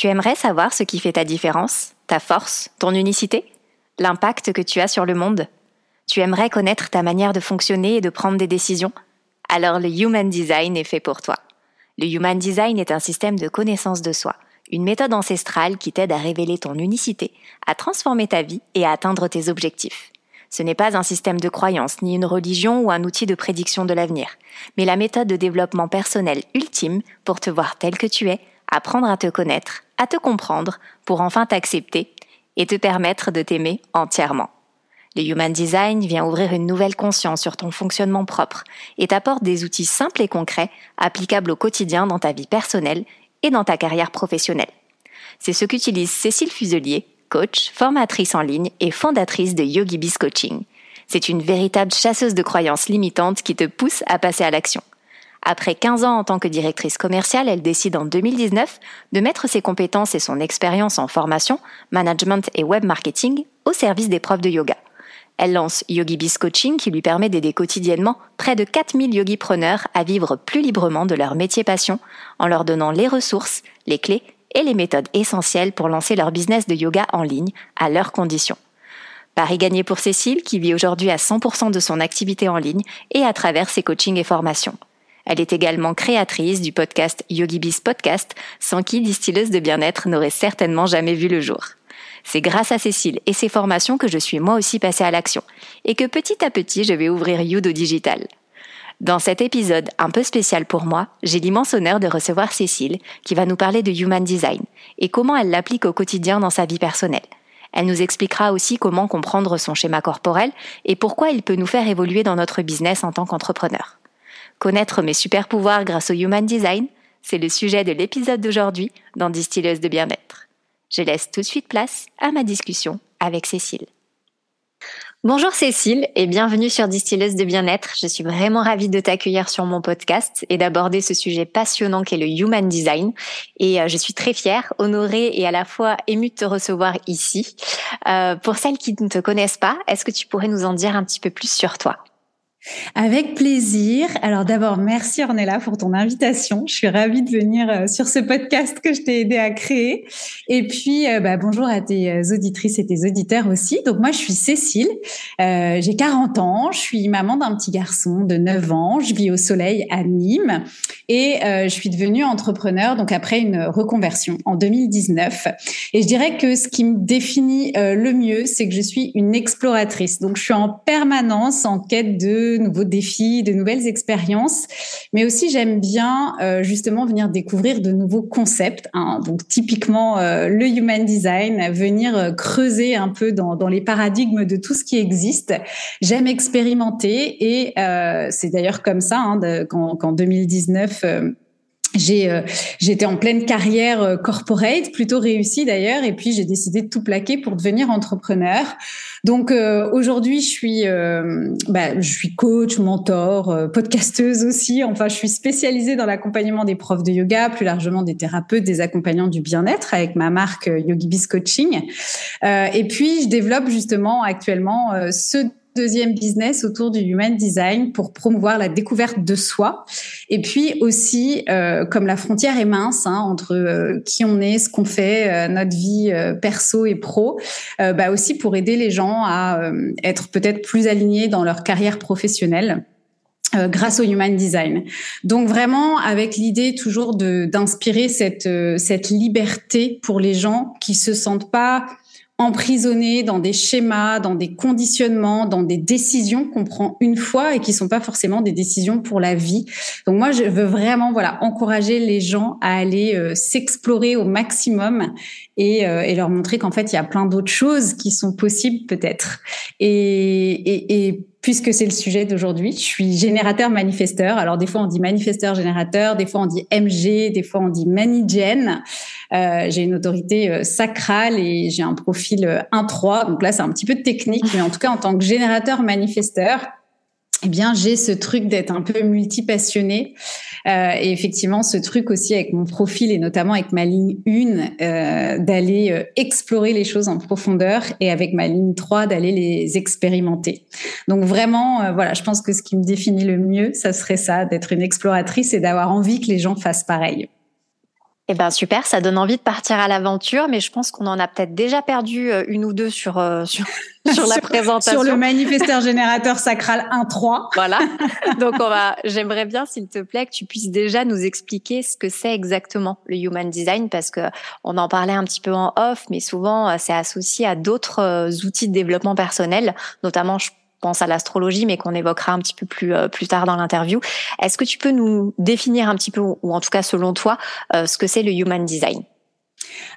Tu aimerais savoir ce qui fait ta différence, ta force, ton unicité? L'impact que tu as sur le monde? Tu aimerais connaître ta manière de fonctionner et de prendre des décisions? Alors le Human Design est fait pour toi. Le Human Design est un système de connaissance de soi, une méthode ancestrale qui t'aide à révéler ton unicité, à transformer ta vie et à atteindre tes objectifs. Ce n'est pas un système de croyance, ni une religion ou un outil de prédiction de l'avenir, mais la méthode de développement personnel ultime pour te voir tel que tu es, apprendre à te connaître, à te comprendre, pour enfin t'accepter et te permettre de t'aimer entièrement. Le Human Design vient ouvrir une nouvelle conscience sur ton fonctionnement propre et t'apporte des outils simples et concrets applicables au quotidien dans ta vie personnelle et dans ta carrière professionnelle. C'est ce qu'utilise Cécile Fuselier, coach, formatrice en ligne et fondatrice de YogiBiz Coaching. C'est une véritable chasseuse de croyances limitantes qui te pousse à passer à l'action. Après 15 ans en tant que directrice commerciale, elle décide en 2019 de mettre ses compétences et son expérience en formation, management et web marketing au service des profs de yoga. Elle lance YogiBiz Coaching qui lui permet d'aider quotidiennement près de 4000 yogi-preneurs à vivre plus librement de leur métier passion en leur donnant les ressources, les clés et les méthodes essentielles pour lancer leur business de yoga en ligne à leurs conditions. Paris gagné pour Cécile qui vit aujourd'hui à 100% de son activité en ligne et à travers ses coachings et formations. Elle est également créatrice du podcast YogiBiz Podcast, sans qui Distilleuse de bien-être n'aurait certainement jamais vu le jour. C'est grâce à Cécile et ses formations que je suis moi aussi passée à l'action, et que petit à petit je vais ouvrir Yudo Digital. Dans cet épisode un peu spécial pour moi, j'ai l'immense honneur de recevoir Cécile, qui va nous parler de Human Design, et comment elle l'applique au quotidien dans sa vie personnelle. Elle nous expliquera aussi comment comprendre son schéma corporel et pourquoi il peut nous faire évoluer dans notre business en tant qu'entrepreneur. Connaître mes super pouvoirs grâce au Human Design, c'est le sujet de l'épisode d'aujourd'hui dans Distilleuse de bien-être. Je laisse tout de suite place à ma discussion avec Cécile. Bonjour Cécile et bienvenue sur Distilleuse de bien-être. Je suis vraiment ravie de t'accueillir sur mon podcast et d'aborder ce sujet passionnant qu'est le Human Design. Et euh, je suis très fière, honorée et à la fois émue de te recevoir ici. Euh, pour celles qui ne te connaissent pas, est-ce que tu pourrais nous en dire un petit peu plus sur toi? Avec plaisir. Alors d'abord, merci Ornella pour ton invitation. Je suis ravie de venir euh, sur ce podcast que je t'ai aidé à créer. Et puis, euh, bah, bonjour à tes euh, auditrices et tes auditeurs aussi. Donc moi, je suis Cécile. J'ai 40 ans. Je suis maman d'un petit garçon de 9 ans. Je vis au soleil à Nîmes. Et je suis devenue entrepreneur donc après une reconversion en 2019. Et je dirais que ce qui me définit le mieux, c'est que je suis une exploratrice. Donc je suis en permanence en quête de nouveaux défis, de nouvelles expériences. Mais aussi, j'aime bien euh, justement venir découvrir de nouveaux concepts. Hein. Donc, typiquement, euh, le human design, venir euh, creuser un peu dans, dans, les paradigmes de tout ce qui existe. J'aime expérimenter et c'est d'ailleurs comme ça hein, qu'en 2019 j'ai euh, j'étais en pleine carrière euh, corporate, plutôt réussie d'ailleurs, et puis j'ai décidé de tout plaquer pour devenir entrepreneur. Donc euh, aujourd'hui, je suis bah, je suis coach, mentor, podcasteuse aussi. Enfin, je suis spécialisée dans l'accompagnement des profs de yoga, plus largement des thérapeutes, des accompagnants du bien-être avec ma marque YogiBiz Coaching. et puis je développe justement actuellement ce deuxième business autour du human design pour promouvoir la découverte de soi. Et puis aussi, euh, comme la frontière est mince hein, entre euh, qui on est, ce qu'on fait, euh, notre vie perso et pro, bah aussi pour aider les gens à être peut-être plus alignés dans leur carrière professionnelle. grâce au human design. Donc vraiment avec l'idée toujours de d'inspirer cette cette liberté pour les gens qui se sentent pas emprisonnés dans des schémas, dans des conditionnements, dans des décisions qu'on prend une fois et qui sont pas forcément des décisions pour la vie. Donc moi, je veux vraiment voilà encourager les gens à aller euh, s'explorer au maximum et, euh, et leur montrer qu'en fait il y a plein d'autres choses qui sont possibles peut-être. Et, et, et puisque c'est le sujet d'aujourd'hui. Je suis générateur manifesteur. Alors des fois on dit manifesteur générateur, des fois on dit MG, des fois on dit manigen. Euh, j'ai une autorité euh, sacrale et j'ai un profil 1-3. Donc là c'est un petit peu technique, mais en tout cas en tant que générateur manifesteur, eh bien, j'ai ce truc d'être un peu multipassionné. Euh, et effectivement, ce truc aussi avec mon profil et notamment avec ma ligne 1, euh, d'aller euh, explorer les choses en profondeur et avec ma ligne 3, d'aller les expérimenter. Donc vraiment, euh, voilà, je pense que ce qui me définit le mieux, ça serait ça, d'être une exploratrice et d'avoir envie que les gens fassent pareil. Eh ben super, ça donne envie de partir à l'aventure, mais je pense qu'on en a peut-être déjà perdu euh, une ou deux sur euh, sur, sur la présentation. Sur le manifesteur générateur sacral 1-3. Voilà. Donc on va, j'aimerais bien, s'il te plaît, que tu puisses déjà nous expliquer ce que c'est exactement le human design, parce que on en parlait un petit peu en off, mais souvent euh, c'est associé à d'autres outils de développement personnel, notamment je pense à l'astrologie, mais qu'on évoquera un petit peu plus euh, plus tard dans l'interview. Est-ce que tu peux nous définir un petit peu, ou en tout cas selon toi, euh, ce que c'est le human design?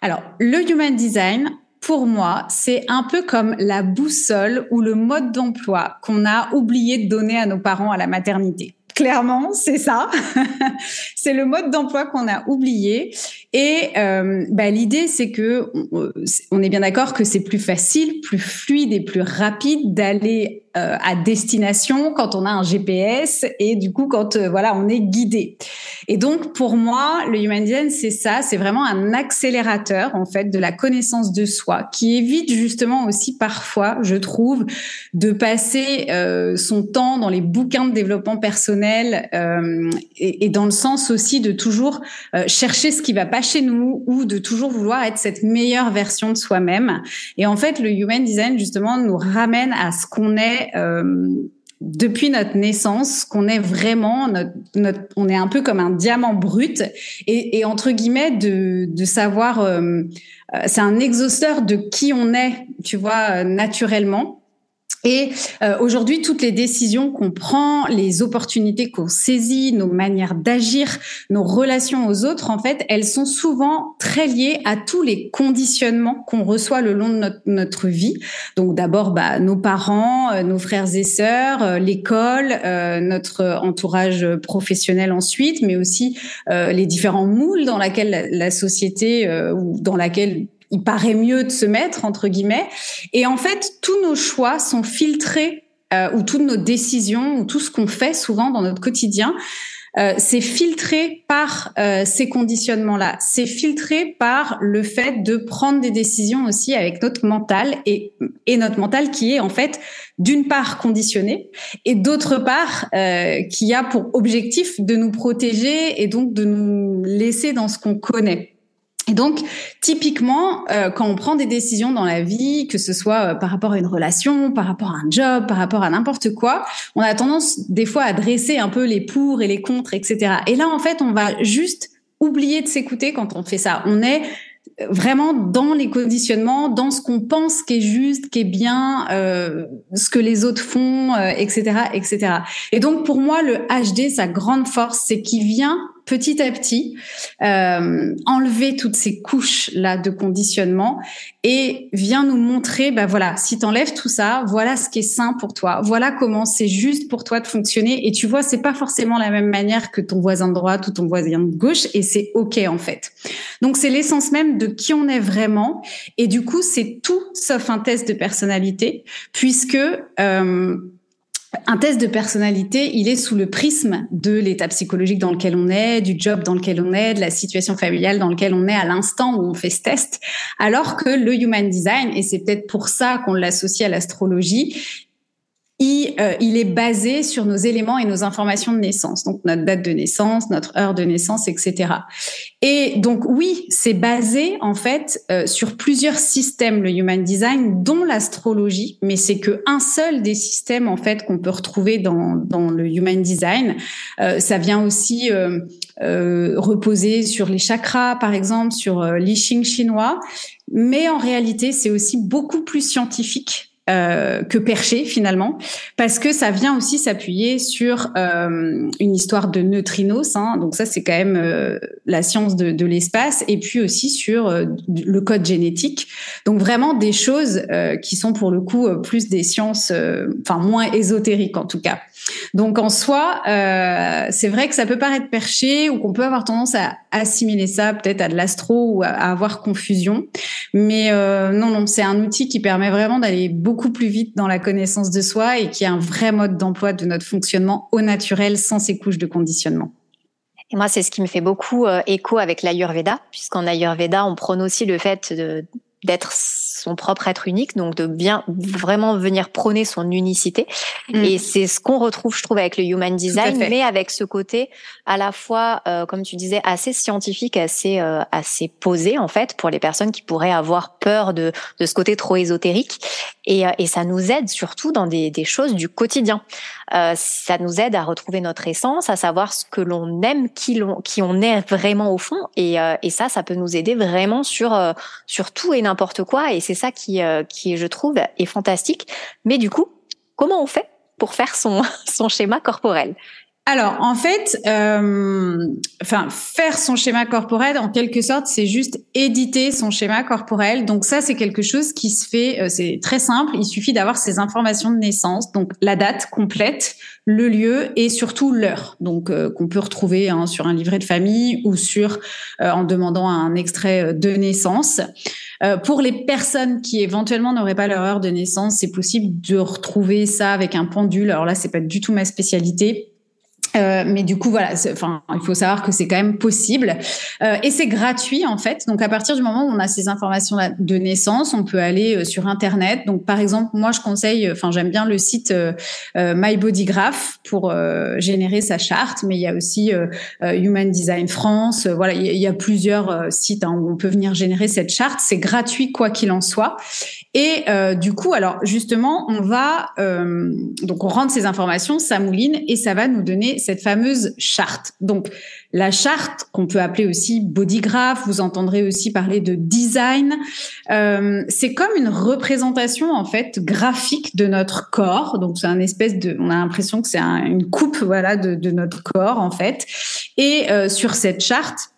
Alors, le human design, pour moi, c'est un peu comme la boussole ou le mode d'emploi qu'on a oublié de donner à nos parents à la maternité. Clairement, c'est ça. c'est le mode d'emploi qu'on a oublié. Et euh, bah, l'idée, c'est que on est bien d'accord que c'est plus facile, plus fluide et plus rapide d'aller euh, à destination quand on a un GPS et du coup quand euh, voilà on est guidé. Et donc pour moi le Human Design c'est ça, c'est vraiment un accélérateur en fait de la connaissance de soi qui évite justement aussi parfois je trouve de passer son temps dans les bouquins de développement personnel et, dans le sens aussi de toujours chercher ce qui va pas chez nous ou de toujours vouloir être cette meilleure version de soi-même. Et en fait le Human Design justement nous ramène à ce qu'on est euh, depuis notre naissance qu'on est vraiment notre, on est un peu comme un diamant brut et, entre guillemets de, de savoir euh, euh, c'est un exhausteur de qui on est tu vois naturellement et euh, aujourd'hui, toutes les décisions qu'on prend, les opportunités qu'on saisit, nos manières d'agir, nos relations aux autres, en fait, elles sont souvent très liées à tous les conditionnements qu'on reçoit le long de notre, notre vie. Donc d'abord, bah, nos parents, euh, nos frères et sœurs, euh, l'école, notre entourage professionnel ensuite, mais aussi les différents moules dans laquelle la, la société ou dans laquelle il paraît mieux de se mettre entre guillemets. Et en fait, tous nos choix sont filtrés euh, ou toutes nos décisions ou tout ce qu'on fait souvent dans notre quotidien. Euh, c'est filtré par euh, ces conditionnements-là. C'est filtré par le fait de prendre des décisions aussi avec notre mental et, notre mental qui est en fait d'une part conditionné et d'autre part qui a pour objectif de nous protéger et donc de nous laisser dans ce qu'on connaît. Et donc, typiquement, euh, quand on prend des décisions dans la vie, que ce soit euh, par rapport à une relation, par rapport à un job, par rapport à n'importe quoi, on a tendance des fois à dresser un peu les pour et les contre, etc. Et là, en fait, on va juste oublier de s'écouter quand on fait ça. On est vraiment dans les conditionnements, dans ce qu'on pense qui est juste, qui est bien, euh, ce que les autres font, etc., etc. Et donc, pour moi, le HD, sa grande force, c'est qu'il vient petit à petit euh, enlever toutes ces couches là de conditionnement et vient nous montrer bah voilà si t'enlèves tout ça voilà ce qui est sain pour toi voilà comment c'est juste pour toi de fonctionner et tu vois c'est pas forcément la même manière que ton voisin de droite ou ton voisin de gauche et c'est ok en fait. Donc c'est l'essence même de qui on est vraiment et du coup c'est tout sauf un test de personnalité puisque euh, un test de personnalité, il est sous le prisme de l'état psychologique dans lequel on est, du job dans lequel on est, de la situation familiale dans lequel on est à l'instant où on fait ce test. Alors que le human design, et c'est peut-être pour ça qu'on l'associe à l'astrologie, euh, il, est basé sur nos éléments et nos informations de naissance, donc notre date de naissance, notre heure de naissance, etc. Et donc oui, c'est basé en fait euh, sur plusieurs systèmes le human design, dont l'astrologie, mais c'est que un seul des systèmes en fait qu'on peut retrouver dans, dans le human design. Euh, ça vient aussi reposer sur les chakras, par exemple, sur l'I Ching chinois, mais en réalité c'est aussi beaucoup plus scientifique euh, que perché finalement, parce que ça vient aussi s'appuyer sur euh, une histoire de neutrinos. Hein, donc ça, c'est quand même euh, la science de, l'espace, et puis aussi sur le code génétique. Donc vraiment des choses qui sont pour le coup plus des sciences, enfin moins ésotériques en tout cas. Donc en soi, c'est vrai que ça peut paraître perché ou qu'on peut avoir tendance à assimiler ça peut-être à de l'astro ou à, à, avoir confusion, mais non, non, c'est un outil qui permet vraiment d'aller beaucoup beaucoup plus vite dans la connaissance de soi et qui est un vrai mode d'emploi de notre fonctionnement au naturel sans ces couches de conditionnement. Et moi, c'est ce qui me fait beaucoup euh, écho avec l'Ayurveda, puisqu'en Ayurveda, on prône aussi le fait d'être son propre être unique, donc de bien vraiment venir prôner son unicité. Mm. Et c'est ce qu'on retrouve, je trouve, avec le human design, mais avec ce côté à la fois, euh, comme tu disais, assez scientifique, assez euh, assez posé en fait pour les personnes qui pourraient avoir peur de de ce côté trop ésotérique. Et, euh, et ça nous aide surtout dans des, des choses du quotidien. Euh, ça nous aide à retrouver notre essence, à savoir ce que l'on aime, qui, l'on, qui on est vraiment au fond. Et, euh, et ça, ça peut nous aider vraiment sur sur tout et n'importe quoi. Et c'est ça qui, euh, qui, je trouve, est fantastique. Mais du coup, comment on fait pour faire son, son schéma corporel? Alors, en fait, euh, faire son schéma corporel, en quelque sorte, c'est juste éditer son schéma corporel. Donc ça, c'est quelque chose qui se fait, euh, c'est très simple. Il suffit d'avoir ces informations de naissance, donc la date complète, le lieu et surtout l'heure. Donc euh, qu'on peut retrouver hein, sur un livret de famille ou sur euh, en demandant un extrait de naissance. pour les personnes qui éventuellement n'auraient pas leur heure de naissance, c'est possible de retrouver ça avec un pendule. Alors là, c'est pas du tout ma spécialité euh, mais du coup, voilà, enfin, il faut savoir que c'est quand même possible euh, et c'est gratuit en fait. Donc, à partir du moment où on a ces informations de naissance, on peut aller euh, sur Internet. Donc, par exemple, moi, je conseille, enfin, j'aime bien le site euh, euh My Body Graph pour générer sa charte, mais il y a aussi Human Design France. voilà, il y, a plusieurs sites hein, où on peut venir générer cette charte. C'est gratuit quoi qu'il en soit. Et du coup, alors justement, on va donc on rentre ces informations, ça mouline et ça va nous donner cette fameuse charte. Donc la charte qu'on peut appeler aussi bodygraph, vous entendrez aussi parler de design. Euh, c'est comme une représentation en fait graphique de notre corps. Donc c'est un espèce de, on a l'impression que c'est une coupe voilà de, de, notre corps en fait. Et euh, sur cette charte,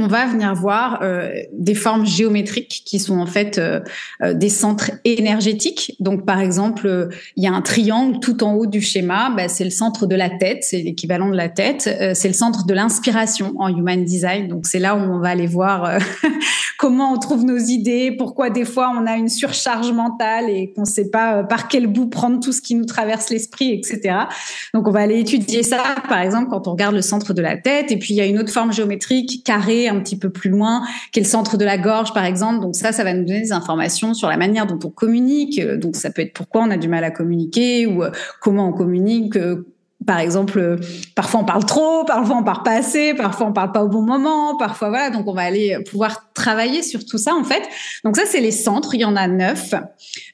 on va venir voir euh, des formes géométriques qui sont en fait euh, euh, des centres énergétiques. Donc, par exemple, il y a un triangle tout en haut du schéma, bah, c'est le centre de la tête, c'est l'équivalent de la tête. c'est le centre de l'inspiration en Human Design. Donc, c'est là où on va aller voir comment on trouve nos idées, pourquoi des fois on a une surcharge mentale et qu'on ne sait pas par quel bout prendre tout ce qui nous traverse l'esprit, etc. Donc, on va aller étudier ça, par exemple, quand on regarde le centre de la tête. Et puis, il y a une autre forme géométrique carrée un petit peu plus loin, le centre de la gorge, par exemple. Donc ça, ça va nous donner des informations sur la manière dont on communique. Donc ça peut être pourquoi on a du mal à communiquer ou euh, comment on communique. Euh, par exemple, euh, parfois on parle trop, parfois on parle pas assez, parfois on parle pas au bon moment, parfois voilà. Donc on va aller pouvoir travailler sur tout ça en fait. Donc ça c'est les centres, il y en a neuf,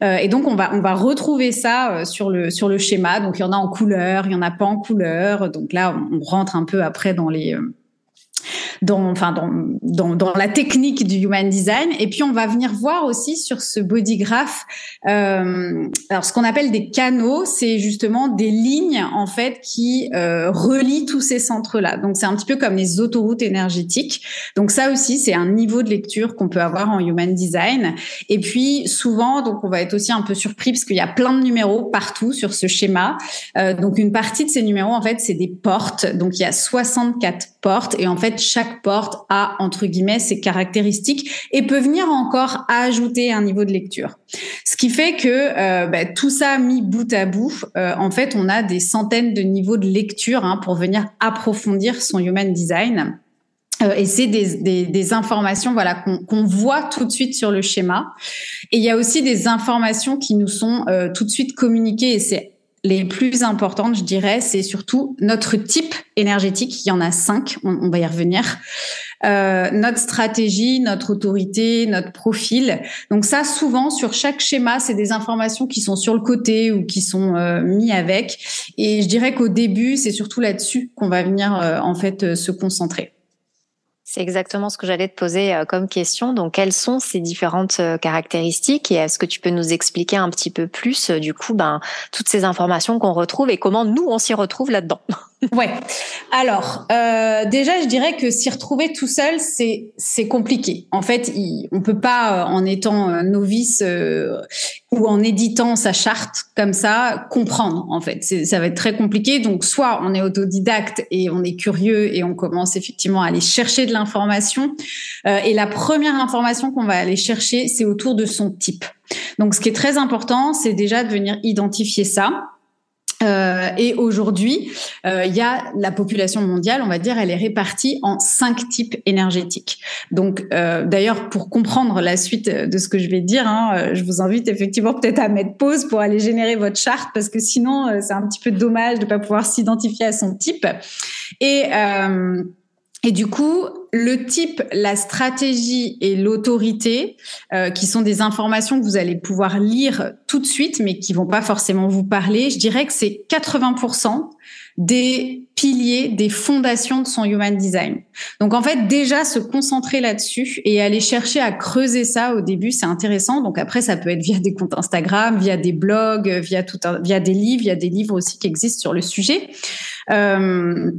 et donc on va on va retrouver ça sur le sur le schéma. Donc il y en a en couleur, il y en a pas en couleur. Donc là on rentre un peu après dans les dans, enfin, dans, dans, dans, la technique du human design. Et puis, on va venir voir aussi sur ce bodygraph, euh, alors ce qu'on appelle des canaux, c'est justement des lignes en fait qui euh, relient tous ces centres-là. Donc, c'est un petit peu comme les autoroutes énergétiques. Donc, ça aussi, c'est un niveau de lecture qu'on peut avoir en human design. Et puis, souvent, donc, on va être aussi un peu surpris parce qu'il y a plein de numéros partout sur ce schéma. Euh, donc, une partie de ces numéros, en fait, c'est des portes. Donc, il y a 64 portes et en fait, chaque porte a, entre guillemets, ses caractéristiques et peut venir encore ajouter un niveau de lecture. Ce qui fait que euh, bah, tout ça mis bout à bout, euh, en fait, on a des centaines de niveaux de lecture hein, pour venir approfondir son human design. Euh, et c'est des, des, des, informations voilà qu'on voit tout de suite sur le schéma. Et il y a aussi des informations qui nous sont tout de suite communiquées et c'est les plus importantes, je dirais, c'est surtout notre type énergétique. Il y en a cinq, on, va y revenir. Euh, notre stratégie, notre autorité, notre profil. Donc ça, souvent sur chaque schéma, c'est des informations qui sont sur le côté ou qui sont euh, mis avec. Et je dirais qu'au début, c'est surtout là-dessus qu'on va venir euh, en fait se concentrer. C'est exactement ce que j'allais te poser euh, comme question. Donc, quelles sont ces différentes euh, caractéristiques et est-ce que tu peux nous expliquer un petit peu plus, euh, du coup, ben, toutes ces informations qu'on retrouve et comment nous, on s'y retrouve là-dedans? Ouais. Alors, euh, déjà, je dirais que s'y retrouver tout seul, c'est c'est compliqué. En fait, il, on peut pas, en étant novice euh, ou en éditant sa charte comme ça, comprendre. En fait, ça va être très compliqué. Donc, soit on est autodidacte et on est curieux et on commence effectivement à aller chercher de l'information. Euh, et la première information qu'on va aller chercher, c'est autour de son type. Donc, ce qui est très important, c'est déjà de venir identifier ça. Euh, et aujourd'hui, euh, il y a la population mondiale, on va dire, elle est répartie en cinq types énergétiques. Donc, euh, d'ailleurs, pour comprendre la suite de ce que je vais dire, hein, je vous invite effectivement peut-être à mettre pause pour aller générer votre charte, parce que sinon, c'est un petit peu dommage de pas pouvoir s'identifier à son type. Et et du coup, le type, la stratégie et l'autorité, euh, qui sont des informations que vous allez pouvoir lire tout de suite, mais qui vont pas forcément vous parler, je dirais que c'est 80% des piliers, des fondations de son human design. Donc en fait, déjà se concentrer là-dessus et aller chercher à creuser ça au début, c'est intéressant. Donc après, ça peut être via des comptes Instagram, via des blogs, via tout un, via des livres. Il y a des livres aussi qui existent sur le sujet. Euh,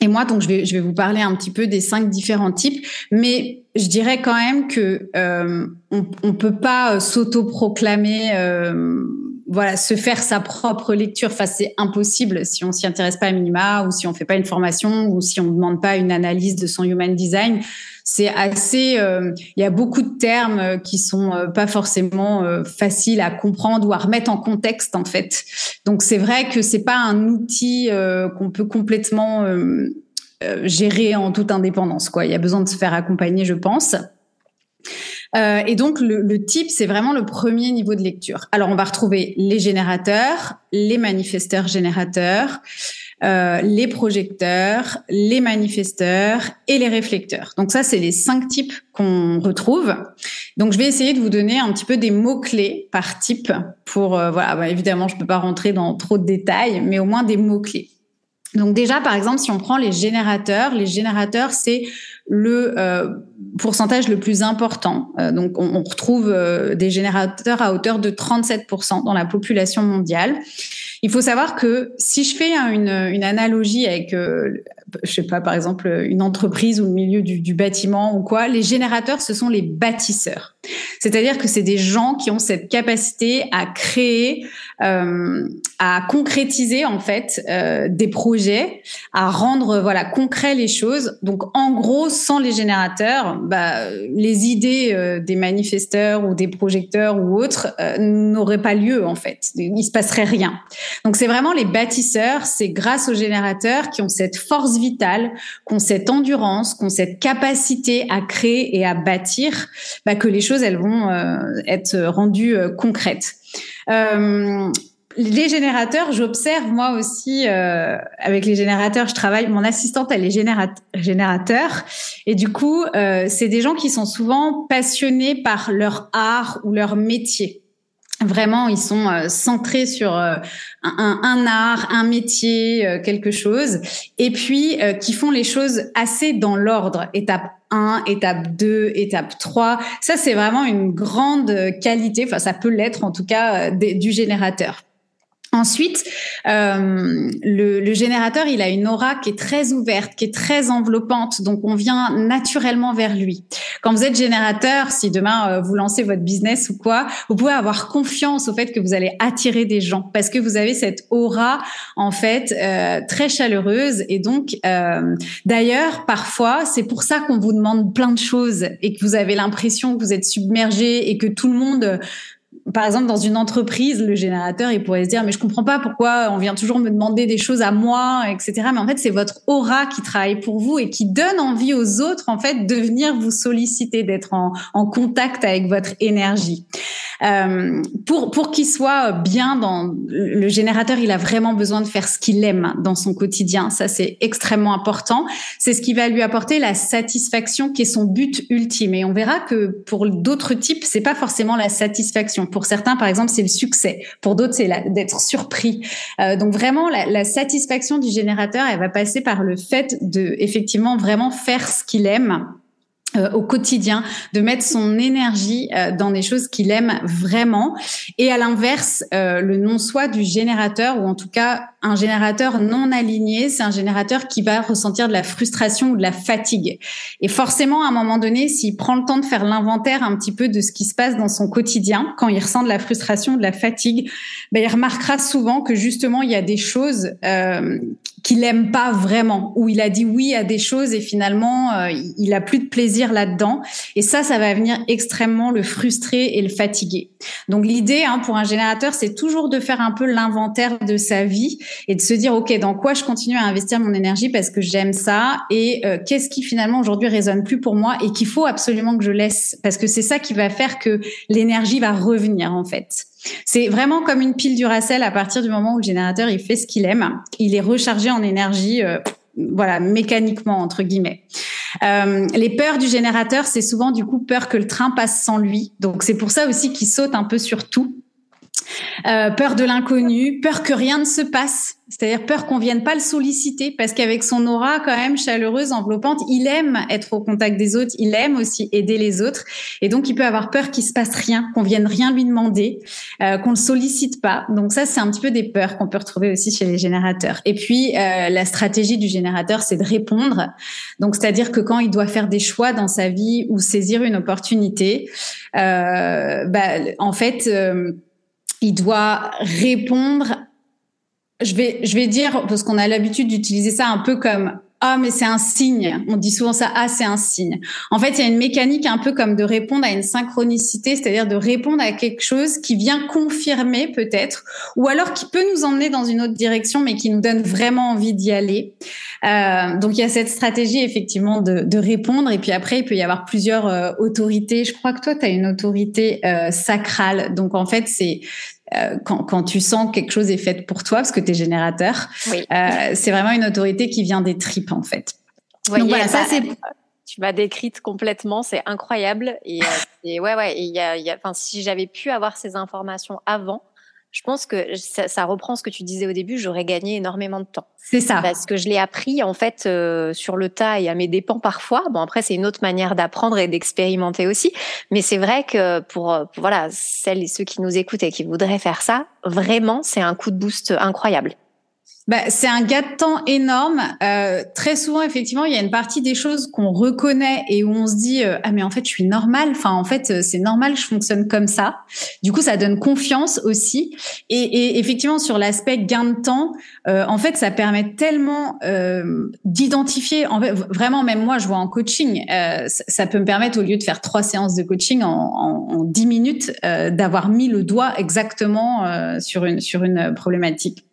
et moi, donc, je vais, vous parler un petit peu des cinq différents types, mais je dirais quand même que euh, on, on peut pas euh, s'autoproclamer, euh, voilà, se faire sa propre lecture. Enfin, c'est impossible si on s'y intéresse pas à minima, ou si on fait pas une formation, ou si on demande pas une analyse de son human design c'est assez. Euh, il y a beaucoup de termes euh, qui sont euh, pas forcément faciles à comprendre ou à remettre en contexte en fait. Donc c'est vrai que c'est pas un outil qu'on peut complètement gérer en toute indépendance. Quoi, il y a besoin de se faire accompagner, je pense. Euh, et donc le, le type, c'est vraiment le premier niveau de lecture. Alors on va retrouver les générateurs, les manifesteurs générateurs, euh, les projecteurs, les manifesteurs et les réflecteurs. Donc ça, c'est les cinq types qu'on retrouve. Donc je vais essayer de vous donner un petit peu des mots clés par type pour euh, voilà. Bah, évidemment, je peux pas rentrer dans trop de détails, mais au moins des mots clés. Donc déjà, par exemple, si on prend les générateurs, les générateurs, c'est le euh, pourcentage le plus important. Euh, donc on, on retrouve des générateurs à hauteur de 37% dans la population mondiale. Il faut savoir que si je fais une, une analogie avec, euh, je sais pas, par exemple, une entreprise ou le milieu du, du bâtiment ou quoi, les générateurs, ce sont les bâtisseurs. C'est-à-dire que c'est des gens qui ont cette capacité à créer, euh, à concrétiser en fait euh, des projets, à rendre voilà concret les choses. Donc en gros, sans les générateurs, bah, les idées euh, des manifesteurs ou des projecteurs ou autres n'auraient pas lieu en fait. Il se passerait rien. Donc c'est vraiment les bâtisseurs, c'est grâce aux générateurs qui ont cette force vitale, qui ont cette endurance, qui ont cette capacité à créer et à bâtir, bah, que les choses elles vont euh, être rendues euh, concrètes. Euh, les générateurs, j'observe moi aussi avec les générateurs, je travaille. Mon assistante, elle est générateur, et du coup, c'est des gens qui sont souvent passionnés par leur art ou leur métier. Vraiment, ils sont euh, centrés sur euh, un, un, art, un métier, euh, quelque chose, et puis qui font les choses assez dans l'ordre. Étape 1, étape 2, étape 3. Ça, c'est vraiment une grande qualité, enfin ça peut l'être en tout cas, du générateur. Ensuite, euh, le, générateur, il a une aura qui est très ouverte, qui est très enveloppante, donc on vient naturellement vers lui. Quand vous êtes générateur, si demain euh, vous lancez votre business ou quoi, vous pouvez avoir confiance au fait que vous allez attirer des gens parce que vous avez cette aura en fait euh, très chaleureuse et donc d'ailleurs parfois c'est pour ça qu'on vous demande plein de choses et que vous avez l'impression que vous êtes submergé et que tout le monde par exemple, dans une entreprise, le générateur, il pourrait se dire, mais je comprends pas pourquoi on vient toujours me demander des choses à moi, etc. Mais en fait, c'est votre aura qui travaille pour vous et qui donne envie aux autres, en fait, de venir vous solliciter, d'être en, contact avec votre énergie. Euh, pour pour qu'il soit bien dans le générateur, il a vraiment besoin de faire ce qu'il aime dans son quotidien. Ça, c'est extrêmement important. C'est ce qui va lui apporter la satisfaction qui est son but ultime. Et on verra que pour d'autres types, c'est pas forcément la satisfaction certains, par exemple, c'est le succès. Pour d'autres, c'est d'être surpris. Euh, donc vraiment, la, satisfaction du générateur, elle va passer par le fait de effectivement vraiment faire ce qu'il aime euh, au quotidien, de mettre son énergie euh, dans des choses qu'il aime vraiment. Et à l'inverse, le non-soi du générateur, ou en tout cas un générateur non aligné, c'est un générateur qui va ressentir de la frustration ou de la fatigue. Et forcément, à un moment donné, s'il prend le temps de faire l'inventaire un petit peu de ce qui se passe dans son quotidien, quand il ressent de la frustration, de la fatigue, ben, il remarquera souvent que justement, il y a des choses euh, qu'il aime pas vraiment, où il a dit oui à des choses et finalement, il a plus de plaisir là-dedans. Et ça, ça va venir extrêmement le frustrer et le fatiguer. Donc l'idée hein, pour un générateur, c'est toujours de faire un peu l'inventaire de sa vie et de se dire, OK, dans quoi je continue à investir mon énergie parce que j'aime ça et euh, qu'est-ce qui finalement aujourd'hui résonne plus pour moi et qu'il faut absolument que je laisse parce que c'est ça qui va faire que l'énergie va revenir en fait. C'est vraiment comme une pile du Racel à partir du moment où le générateur il fait ce qu'il aime, il est rechargé en énergie. Euh, voilà, mécaniquement entre guillemets. Euh, les peurs du générateur, c'est souvent du coup peur que le train passe sans lui. Donc c'est pour ça aussi qu'il saute un peu sur tout. Euh, peur de l'inconnu, peur que rien ne se passe, c'est-à-dire peur qu'on vienne pas le solliciter, parce qu'avec son aura quand même chaleureuse, enveloppante, il aime être au contact des autres, il aime aussi aider les autres, et donc il peut avoir peur qu'il se passe rien, qu'on vienne rien lui demander, euh, qu'on le sollicite pas. Donc ça, c'est un petit peu des peurs qu'on peut retrouver aussi chez les générateurs. Et puis euh, la stratégie du générateur, c'est de répondre. Donc c'est-à-dire que quand il doit faire des choix dans sa vie ou saisir une opportunité, euh, bah, en fait il doit répondre. Je vais, je vais dire parce qu'on a l'habitude d'utiliser ça un peu comme ah mais c'est un signe. On dit souvent ça. Ah c'est un signe. En fait, il y a une mécanique un peu comme de répondre à une synchronicité, c'est-à-dire de répondre à quelque chose qui vient confirmer peut-être, ou alors qui peut nous emmener dans une autre direction, mais qui nous donne vraiment envie d'y aller. Euh, donc il y a cette stratégie effectivement de, de, répondre, et puis après il peut y avoir plusieurs euh, autorités. Je crois que toi tu as une autorité euh, sacrale. Donc en fait c'est euh, quand, quand, tu sens que quelque chose est fait pour toi, parce que tu es générateur, euh, c'est vraiment une autorité qui vient des tripes, en fait. Donc voilà, ça c'est tu m'as décrite complètement, c'est incroyable. Et, euh, ouais, ouais, il y a, y a, si j'avais pu avoir ces informations avant, je pense que ça, ça, reprend ce que tu disais au début, j'aurais gagné énormément de temps. C'est ça. Parce que je l'ai appris en fait euh, sur le tas et à mes dépens parfois. Bon après c'est une autre manière d'apprendre et d'expérimenter aussi, mais c'est vrai que pour, pour, voilà celles et ceux qui nous écoutent et qui voudraient faire ça, vraiment c'est un coup de boost incroyable. Bah, c'est un gain de temps énorme. Euh, très souvent, effectivement, il y a une partie des choses qu'on reconnaît et où on se dit euh, ah mais en fait je suis normal. Enfin en fait euh, c'est normal, je fonctionne comme ça. Du coup, ça donne confiance aussi. Et, et effectivement sur l'aspect gain de temps, euh, en fait ça permet tellement euh, d'identifier. En fait, vraiment même moi je vois en coaching, ça, ça, peut me permettre au lieu de faire trois séances de coaching en, en, en dix minutes d'avoir mis le doigt exactement sur une sur une problématique.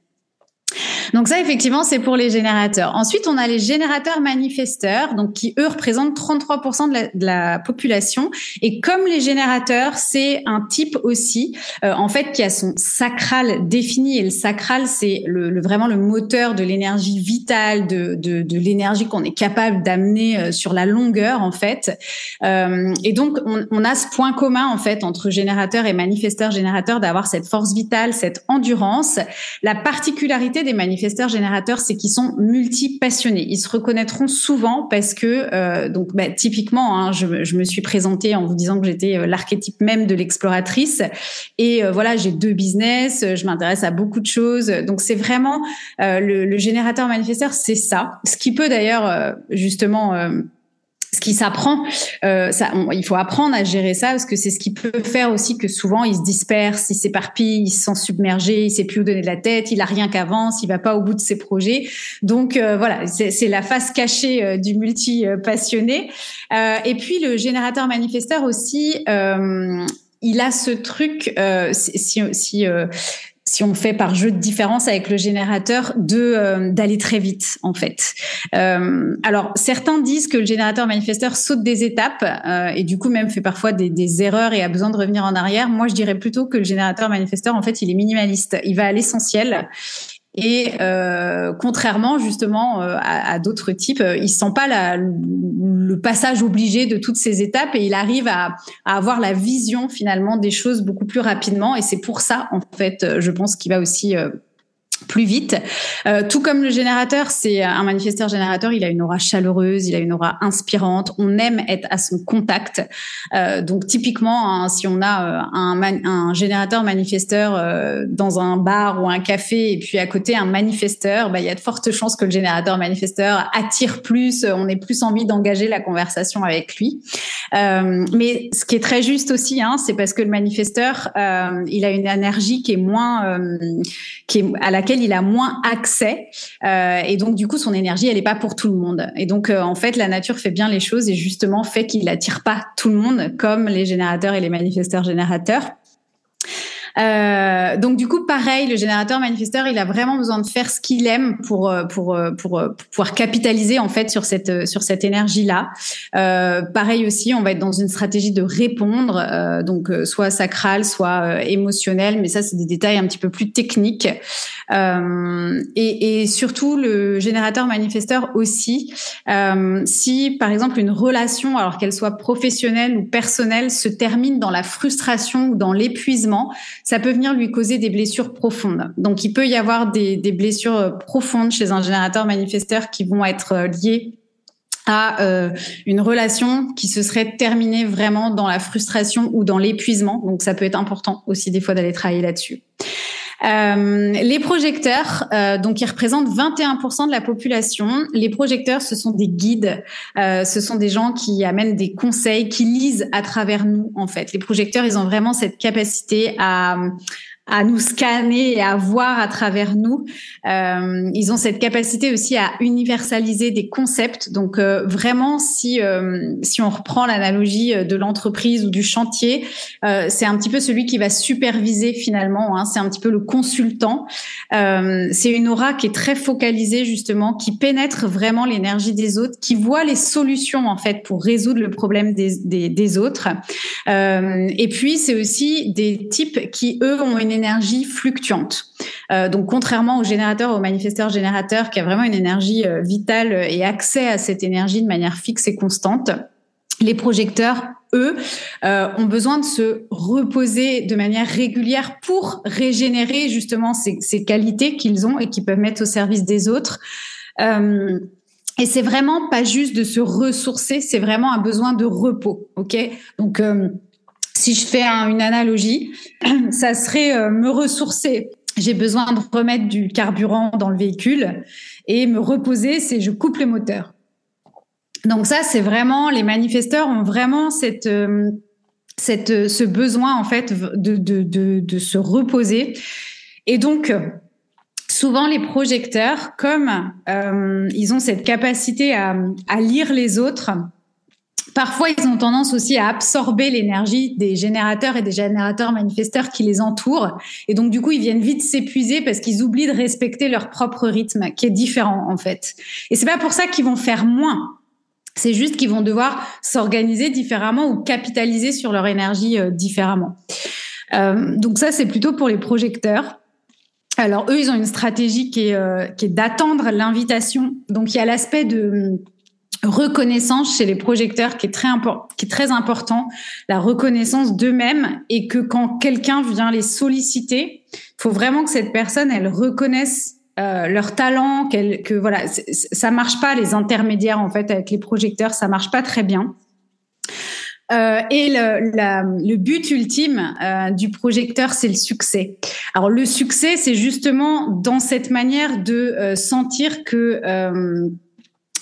Donc ça, effectivement, c'est pour les générateurs. Ensuite, on a les générateurs manifesteurs, donc qui eux représentent 33% de la, de la, population. Et comme les générateurs, c'est un type aussi, euh, en fait, qui a son sacral défini. Et le sacral, c'est le, vraiment le moteur de l'énergie vitale, de, de, l'énergie qu'on est capable d'amener euh, sur la longueur, en fait. Euh, et donc, on, a ce point commun, en fait, entre générateurs et manifesteurs-générateurs, d'avoir cette force vitale, cette endurance. La particularité des manifesteurs générateurs, c'est qu'ils sont multi-passionnés. Ils se reconnaîtront souvent parce que, euh, donc, bah, typiquement, hein, je, je, me suis présentée en vous disant que j'étais euh, l'archétype même de l'exploratrice. Et euh, voilà, j'ai deux business, je m'intéresse à beaucoup de choses. Donc, c'est vraiment le, générateur manifesteur, c'est ça. Ce qui peut d'ailleurs justement ce qui s'apprend, euh, il faut apprendre à gérer ça parce que c'est ce qui peut faire aussi que souvent il se disperse, il s'éparpille, il se sent submergé, il sait plus où donner de la tête, il a rien qu'avance, il va pas au bout de ses projets. Donc euh, voilà, c'est la face cachée euh, du multi passionné. Euh, et puis le générateur manifesteur aussi, euh, il a ce truc, si, si si on fait par jeu de différence avec le générateur, de euh, d'aller très vite en fait. Euh, alors certains disent que le générateur manifesteur saute des étapes euh, et du coup même fait parfois des, des, erreurs et a besoin de revenir en arrière. Moi je dirais plutôt que le générateur manifesteur en fait il est minimaliste, il va à l'essentiel Et euh, contrairement justement euh, à, d'autres types, euh, il sent pas le passage obligé de toutes ces étapes et il arrive à, à avoir la vision finalement des choses beaucoup plus rapidement. Et c'est pour ça en fait, je pense qu'il va aussi plus vite. Euh, tout comme le générateur, c'est un manifesteur générateur, il a une aura chaleureuse, il a une aura inspirante, on aime être à son contact. Euh, donc typiquement, hein, si on a euh, un, un générateur manifesteur euh, dans un bar ou un café et puis à côté un manifesteur, bah, il y a de fortes chances que le générateur manifesteur attire plus, on ait plus envie d'engager la conversation avec lui. Euh, mais ce qui est très juste aussi, hein, c'est parce que le manifesteur, il a une énergie qui est moins, qui est à il a moins accès. Euh, et donc, du coup, son énergie, elle n'est pas pour tout le monde. Et donc, euh, en fait, la nature fait bien les choses et justement fait qu'il attire pas tout le monde comme les générateurs et les manifesteurs générateurs. Euh, donc du coup, pareil, le générateur manifesteur, il a vraiment besoin de faire ce qu'il aime pour euh, pour, euh, pour pour pouvoir capitaliser en fait sur cette sur cette énergie là. Euh, pareil aussi, on va être dans une stratégie de répondre, euh, donc soit sacral, soit émotionnel, mais ça c'est des détails un petit peu plus techniques. Et, et, surtout le générateur manifesteur aussi, si par exemple une relation, alors qu'elle soit professionnelle ou personnelle, se termine dans la frustration ou dans l'épuisement, ça peut venir lui causer des blessures profondes. Donc, il peut y avoir des, blessures euh, profondes chez un générateur manifesteur qui vont être euh, liées à euh, une relation qui se serait terminée vraiment dans la frustration ou dans l'épuisement. Donc, ça peut être important aussi des fois d'aller travailler là-dessus. Euh, les projecteurs, euh, donc ils représentent 21% de la population. Les projecteurs, ce sont des guides, euh, ce sont des gens qui amènent des conseils, qui lisent à travers nous en fait. Les projecteurs, ils ont vraiment cette capacité à à nous scanner et à voir à travers nous. Euh, ils ont cette capacité aussi à universaliser des concepts. Donc euh, vraiment, si euh, si on reprend l'analogie de l'entreprise ou du chantier, euh, c'est un petit peu celui qui va superviser finalement. Hein, c'est un petit peu le consultant. Euh, c'est une aura qui est très focalisée justement, qui pénètre vraiment l'énergie des autres, qui voit les solutions en fait pour résoudre le problème des des, des autres. et puis c'est aussi des types qui eux ont une énergie fluctuante. Euh, donc contrairement au générateur, au manifesteur générateur qui a vraiment une énergie euh, vitale et accès à cette énergie de manière fixe et constante, les projecteurs, eux, euh, ont besoin de se reposer de manière régulière pour régénérer justement ces, qualités qu'ils ont et qui peuvent mettre au service des autres. Euh, et c'est vraiment pas juste de se ressourcer, c'est vraiment un besoin de repos, ok? Donc si je fais une analogie, ça serait euh, me ressourcer. J'ai besoin de remettre du carburant dans le véhicule et me reposer, c'est je coupe le moteur. Donc ça, c'est vraiment les manifesteurs ont vraiment cette euh, cette ce besoin en fait de de de, de se reposer. Et donc souvent les projecteurs, comme euh, ils ont cette capacité à, à lire les autres, Parfois, ils ont tendance aussi à absorber l'énergie des générateurs et des générateurs manifesteurs qui les entourent. Et donc, du coup, ils viennent vite s'épuiser parce qu'ils oublient de respecter leur propre rythme, qui est différent, en fait. Et c'est pas pour ça qu'ils vont faire moins. C'est juste qu'ils vont devoir s'organiser différemment ou capitaliser sur leur énergie euh, différemment. Euh, donc ça, c'est plutôt pour les projecteurs. Alors eux, ils ont une stratégie qui est, euh, qui est d'attendre l'invitation. Donc il y a l'aspect de reconnaissance chez les projecteurs qui est très important, qui est très important, la reconnaissance d'eux-mêmes et que quand quelqu'un vient les solliciter, il faut vraiment que cette personne elle reconnaisse euh, leur talent, qu'elle que voilà, ça marche pas les intermédiaires en fait avec les projecteurs, ça marche pas très bien. Euh, et le, but ultime euh, du projecteur, c'est le succès. Alors le succès, c'est justement dans cette manière de sentir que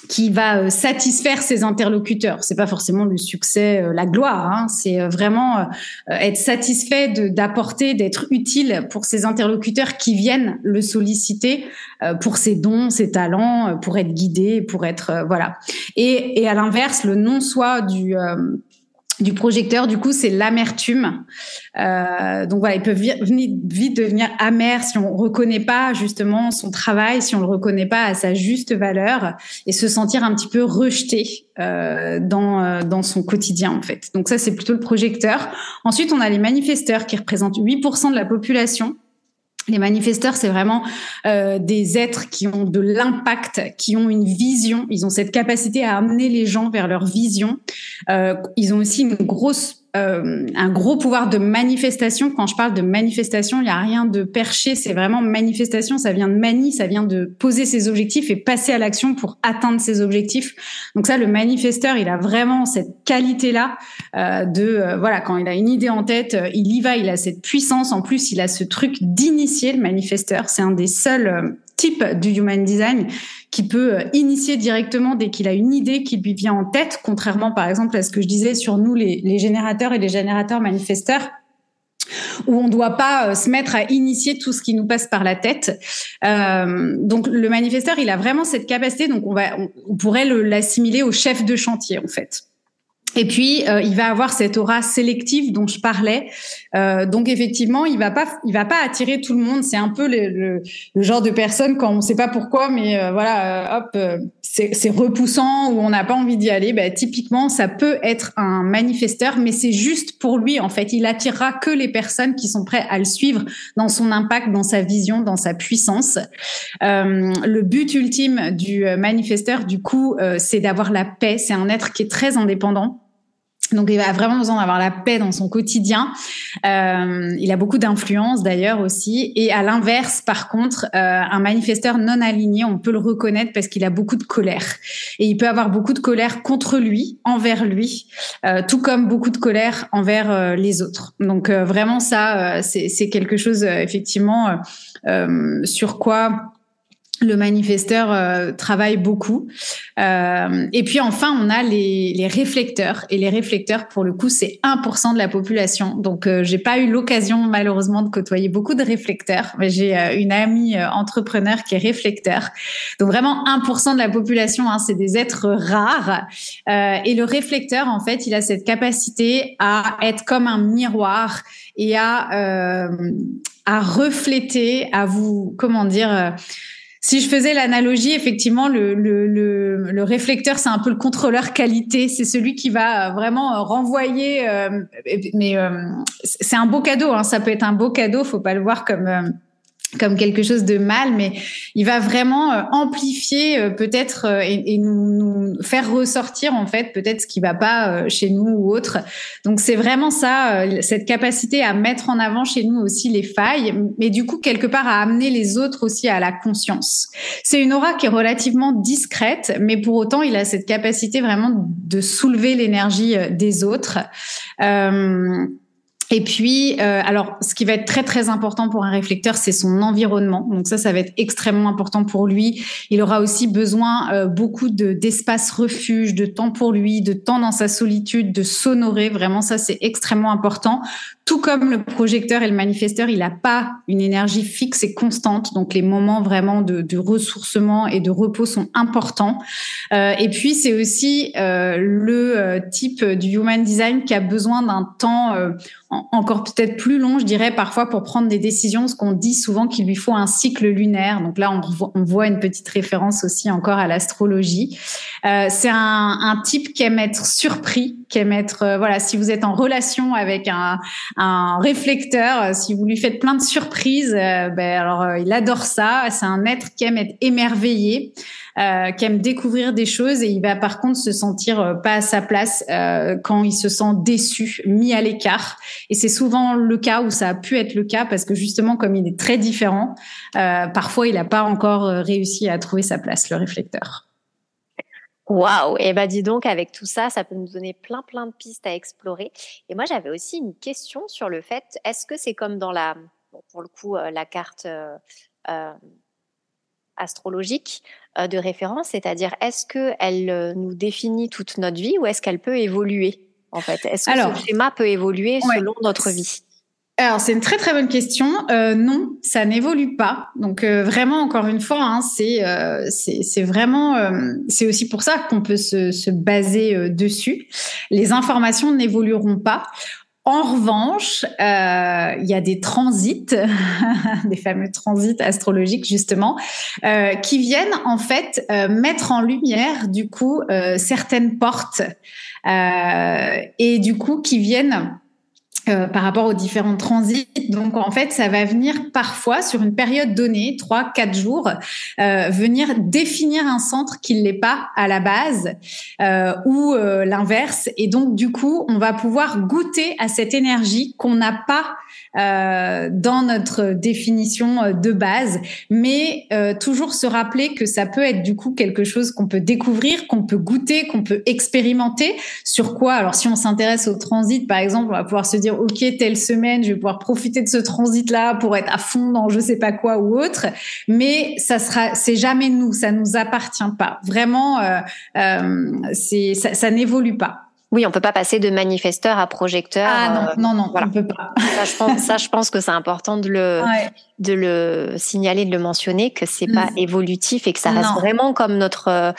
qui va euh, satisfaire ses interlocuteurs. C'est pas forcément le succès, euh, la gloire. Hein. C'est euh, vraiment être satisfait d'apporter, d'être utile pour ses interlocuteurs qui viennent le solliciter pour ses dons, ses talents, pour être guidé, pour être voilà. Et, et à l'inverse, le non soi du du projecteur, du coup, c'est l'amertume. Euh, donc voilà, il peut vite devenir amer si on reconnaît pas justement son travail, si on le reconnaît pas à sa juste valeur, et se sentir un petit peu rejeté euh, dans euh, dans son quotidien en fait. Donc ça, c'est plutôt le projecteur. Ensuite, on a les manifesteurs qui représentent 8% de la population. Les manifesteurs, c'est vraiment euh, des êtres qui ont de l'impact, qui ont une vision. Ils ont cette capacité à amener les gens vers leur vision. Euh, ils ont aussi une grosse euh, un gros pouvoir de manifestation. Quand je parle de manifestation, il n'y a rien de perché, c'est vraiment manifestation, ça vient de manie, ça vient de poser ses objectifs et passer à l'action pour atteindre ses objectifs. Donc ça, le manifesteur, il a vraiment cette qualité-là euh, de, euh, voilà, quand il a une idée en tête, euh, il y va, il a cette puissance. En plus, il a ce truc d'initier le manifesteur. C'est un des seuls type du human design qui peut euh, initier directement dès qu'il a une idée qui lui vient en tête, contrairement par exemple à ce que je disais sur nous les, générateurs et les générateurs manifesteurs où on ne doit pas euh, se mettre à initier tout ce qui nous passe par la tête. Euh, donc le manifesteur, il a vraiment cette capacité, donc on, pourrait l'assimiler au chef de chantier en fait. Et puis euh, il va avoir cette aura sélective dont je parlais. Euh, donc effectivement, il va pas, il va pas attirer tout le monde. C'est un peu le, le, le, genre de personne quand on ne sait pas pourquoi, mais euh, voilà, euh, hop, euh, c'est repoussant ou on n'a pas envie d'y aller. Bah, typiquement, ça peut être un manifesteur, mais c'est juste pour lui en fait. Il attirera que les personnes qui sont prêtes à le suivre dans son impact, dans sa vision, dans sa puissance. le but ultime du manifesteur, du coup, c'est d'avoir la paix. C'est un être qui est très indépendant donc il a vraiment besoin d'avoir la paix dans son quotidien. Euh, il a beaucoup d'influence d'ailleurs aussi. Et à l'inverse, par contre, euh, un manifesteur non aligné, on peut le reconnaître parce qu'il a beaucoup de colère. Et il peut avoir beaucoup de colère contre lui, envers lui, euh, tout comme beaucoup de colère envers les autres. Donc vraiment ça, c'est quelque chose effectivement sur quoi le manifesteur euh, travaille beaucoup. Euh, et puis enfin, on a les, réflecteurs. Et les réflecteurs, pour le coup, c'est 1% de la population. Donc, euh, j'ai pas eu l'occasion, malheureusement, de côtoyer beaucoup de réflecteurs. Mais j'ai euh, une amie entrepreneur qui est réflecteur. Donc, vraiment, 1% de la population, hein, c'est des êtres rares. et le réflecteur, en fait, il a cette capacité à être comme un miroir et à, à refléter, à vous, comment dire si je faisais l'analogie, effectivement, le, le, le, le réflecteur, c'est un peu le contrôleur qualité. C'est celui qui va euh, vraiment euh, renvoyer. Euh, mais c'est un beau cadeau. Hein, ça peut être un beau cadeau. Faut pas le voir comme comme quelque chose de mal, mais il va vraiment amplifier peut-être et, nous, nous, faire ressortir en fait peut-être ce qui va pas chez nous ou autre. Donc c'est vraiment ça, cette capacité à mettre en avant chez nous aussi les failles, mais du coup quelque part à amener les autres aussi à la conscience. C'est une aura qui est relativement discrète, mais pour autant il a cette capacité vraiment de soulever l'énergie des autres. Euh, et puis, euh, alors, ce qui va être très très important pour un réflecteur, c'est son environnement. Donc ça, ça va être extrêmement important pour lui. Il aura aussi besoin euh, beaucoup de d'espace refuge, de temps pour lui, de temps dans sa solitude, de s'honorer. Vraiment, ça c'est extrêmement important. Tout comme le projecteur et le manifesteur, il n'a pas une énergie fixe et constante. Donc les moments vraiment de, de ressourcement et de repos sont importants. Euh, et puis c'est aussi euh, le euh, type du human design qui a besoin d'un temps euh, encore peut-être plus long, je dirais parfois pour prendre des décisions, ce qu'on dit souvent qu'il lui faut un cycle lunaire. Donc là, on, voit une petite référence aussi encore à l'astrologie. Euh, c'est un, un, type qui aime être surpris, qui aime être euh, voilà. Si vous êtes en relation avec un, un réflecteur, euh, si vous lui faites plein de surprises, euh, ben alors il adore ça. C'est un être qui aime être émerveillé euh, qui aime découvrir des choses et il va par contre se sentir euh, pas à sa place euh, quand il se sent déçu, mis à l'écart. Et c'est souvent le cas où ça a pu être le cas parce que justement comme il est très différent, euh, parfois il n'a pas encore euh, réussi à trouver sa place, le réflecteur. Waouh Et eh ben dis donc avec tout ça, ça peut nous donner plein plein de pistes à explorer. Et moi j'avais aussi une question sur le fait, est-ce que c'est comme dans la, pour le coup la carte euh, astrologique euh, de référence, c'est-à-dire est-ce qu'elle euh, nous définit toute notre vie ou est-ce qu'elle peut évoluer en fait? Est-ce que Alors, ce schéma peut évoluer ouais, selon notre vie? Alors c'est une très très bonne question. Euh, non, ça n'évolue pas. Donc euh, vraiment encore une fois, hein, c'est euh, c'est vraiment c'est aussi pour ça qu'on peut se, se baser dessus. Les informations n'évolueront pas. En revanche, euh, il y a des transits, des fameux transits astrologiques justement, euh, qui viennent en fait euh, mettre en lumière du coup certaines portes et du coup qui viennent euh, par rapport aux différents transits. Donc en fait, ça va venir parfois sur une période donnée, trois, quatre jours, euh, venir définir un centre qui ne l'est pas à la base euh, ou euh, l'inverse. Et donc du coup, on va pouvoir goûter à cette énergie qu'on n'a pas euh, dans notre définition de base, mais toujours se rappeler que ça peut être du coup quelque chose qu'on peut découvrir, qu'on peut goûter, qu'on peut expérimenter. Sur quoi? Alors si on s'intéresse au transit, par exemple, on va pouvoir se dire ok telle semaine je vais pouvoir profiter de ce transit là pour être à fond dans je sais pas quoi ou autre. Mais ça sera c'est jamais nous ça nous appartient pas. Vraiment euh, euh, c'est ça, ça n'évolue pas oui, on peut pas passer de manifesteur à projecteur. Ah non, euh, non, non, on peut pas. Ça, je pense, ça, je pense que c'est important de le, de le signaler, de le mentionner, que c'est pas mm. évolutif et que ça reste vraiment comme notre, euh,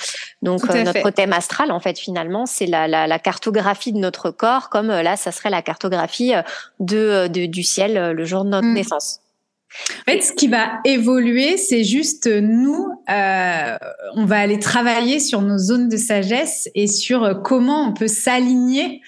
donc euh, notre thème astral en fait finalement, c'est la, la, la, cartographie de notre corps, comme là, ça serait la cartographie de, de du ciel le jour de notre mm. naissance. En fait, ce qui va évoluer, c'est juste nous, euh, on va aller travailler sur nos zones de sagesse et sur euh, comment on peut s'aligner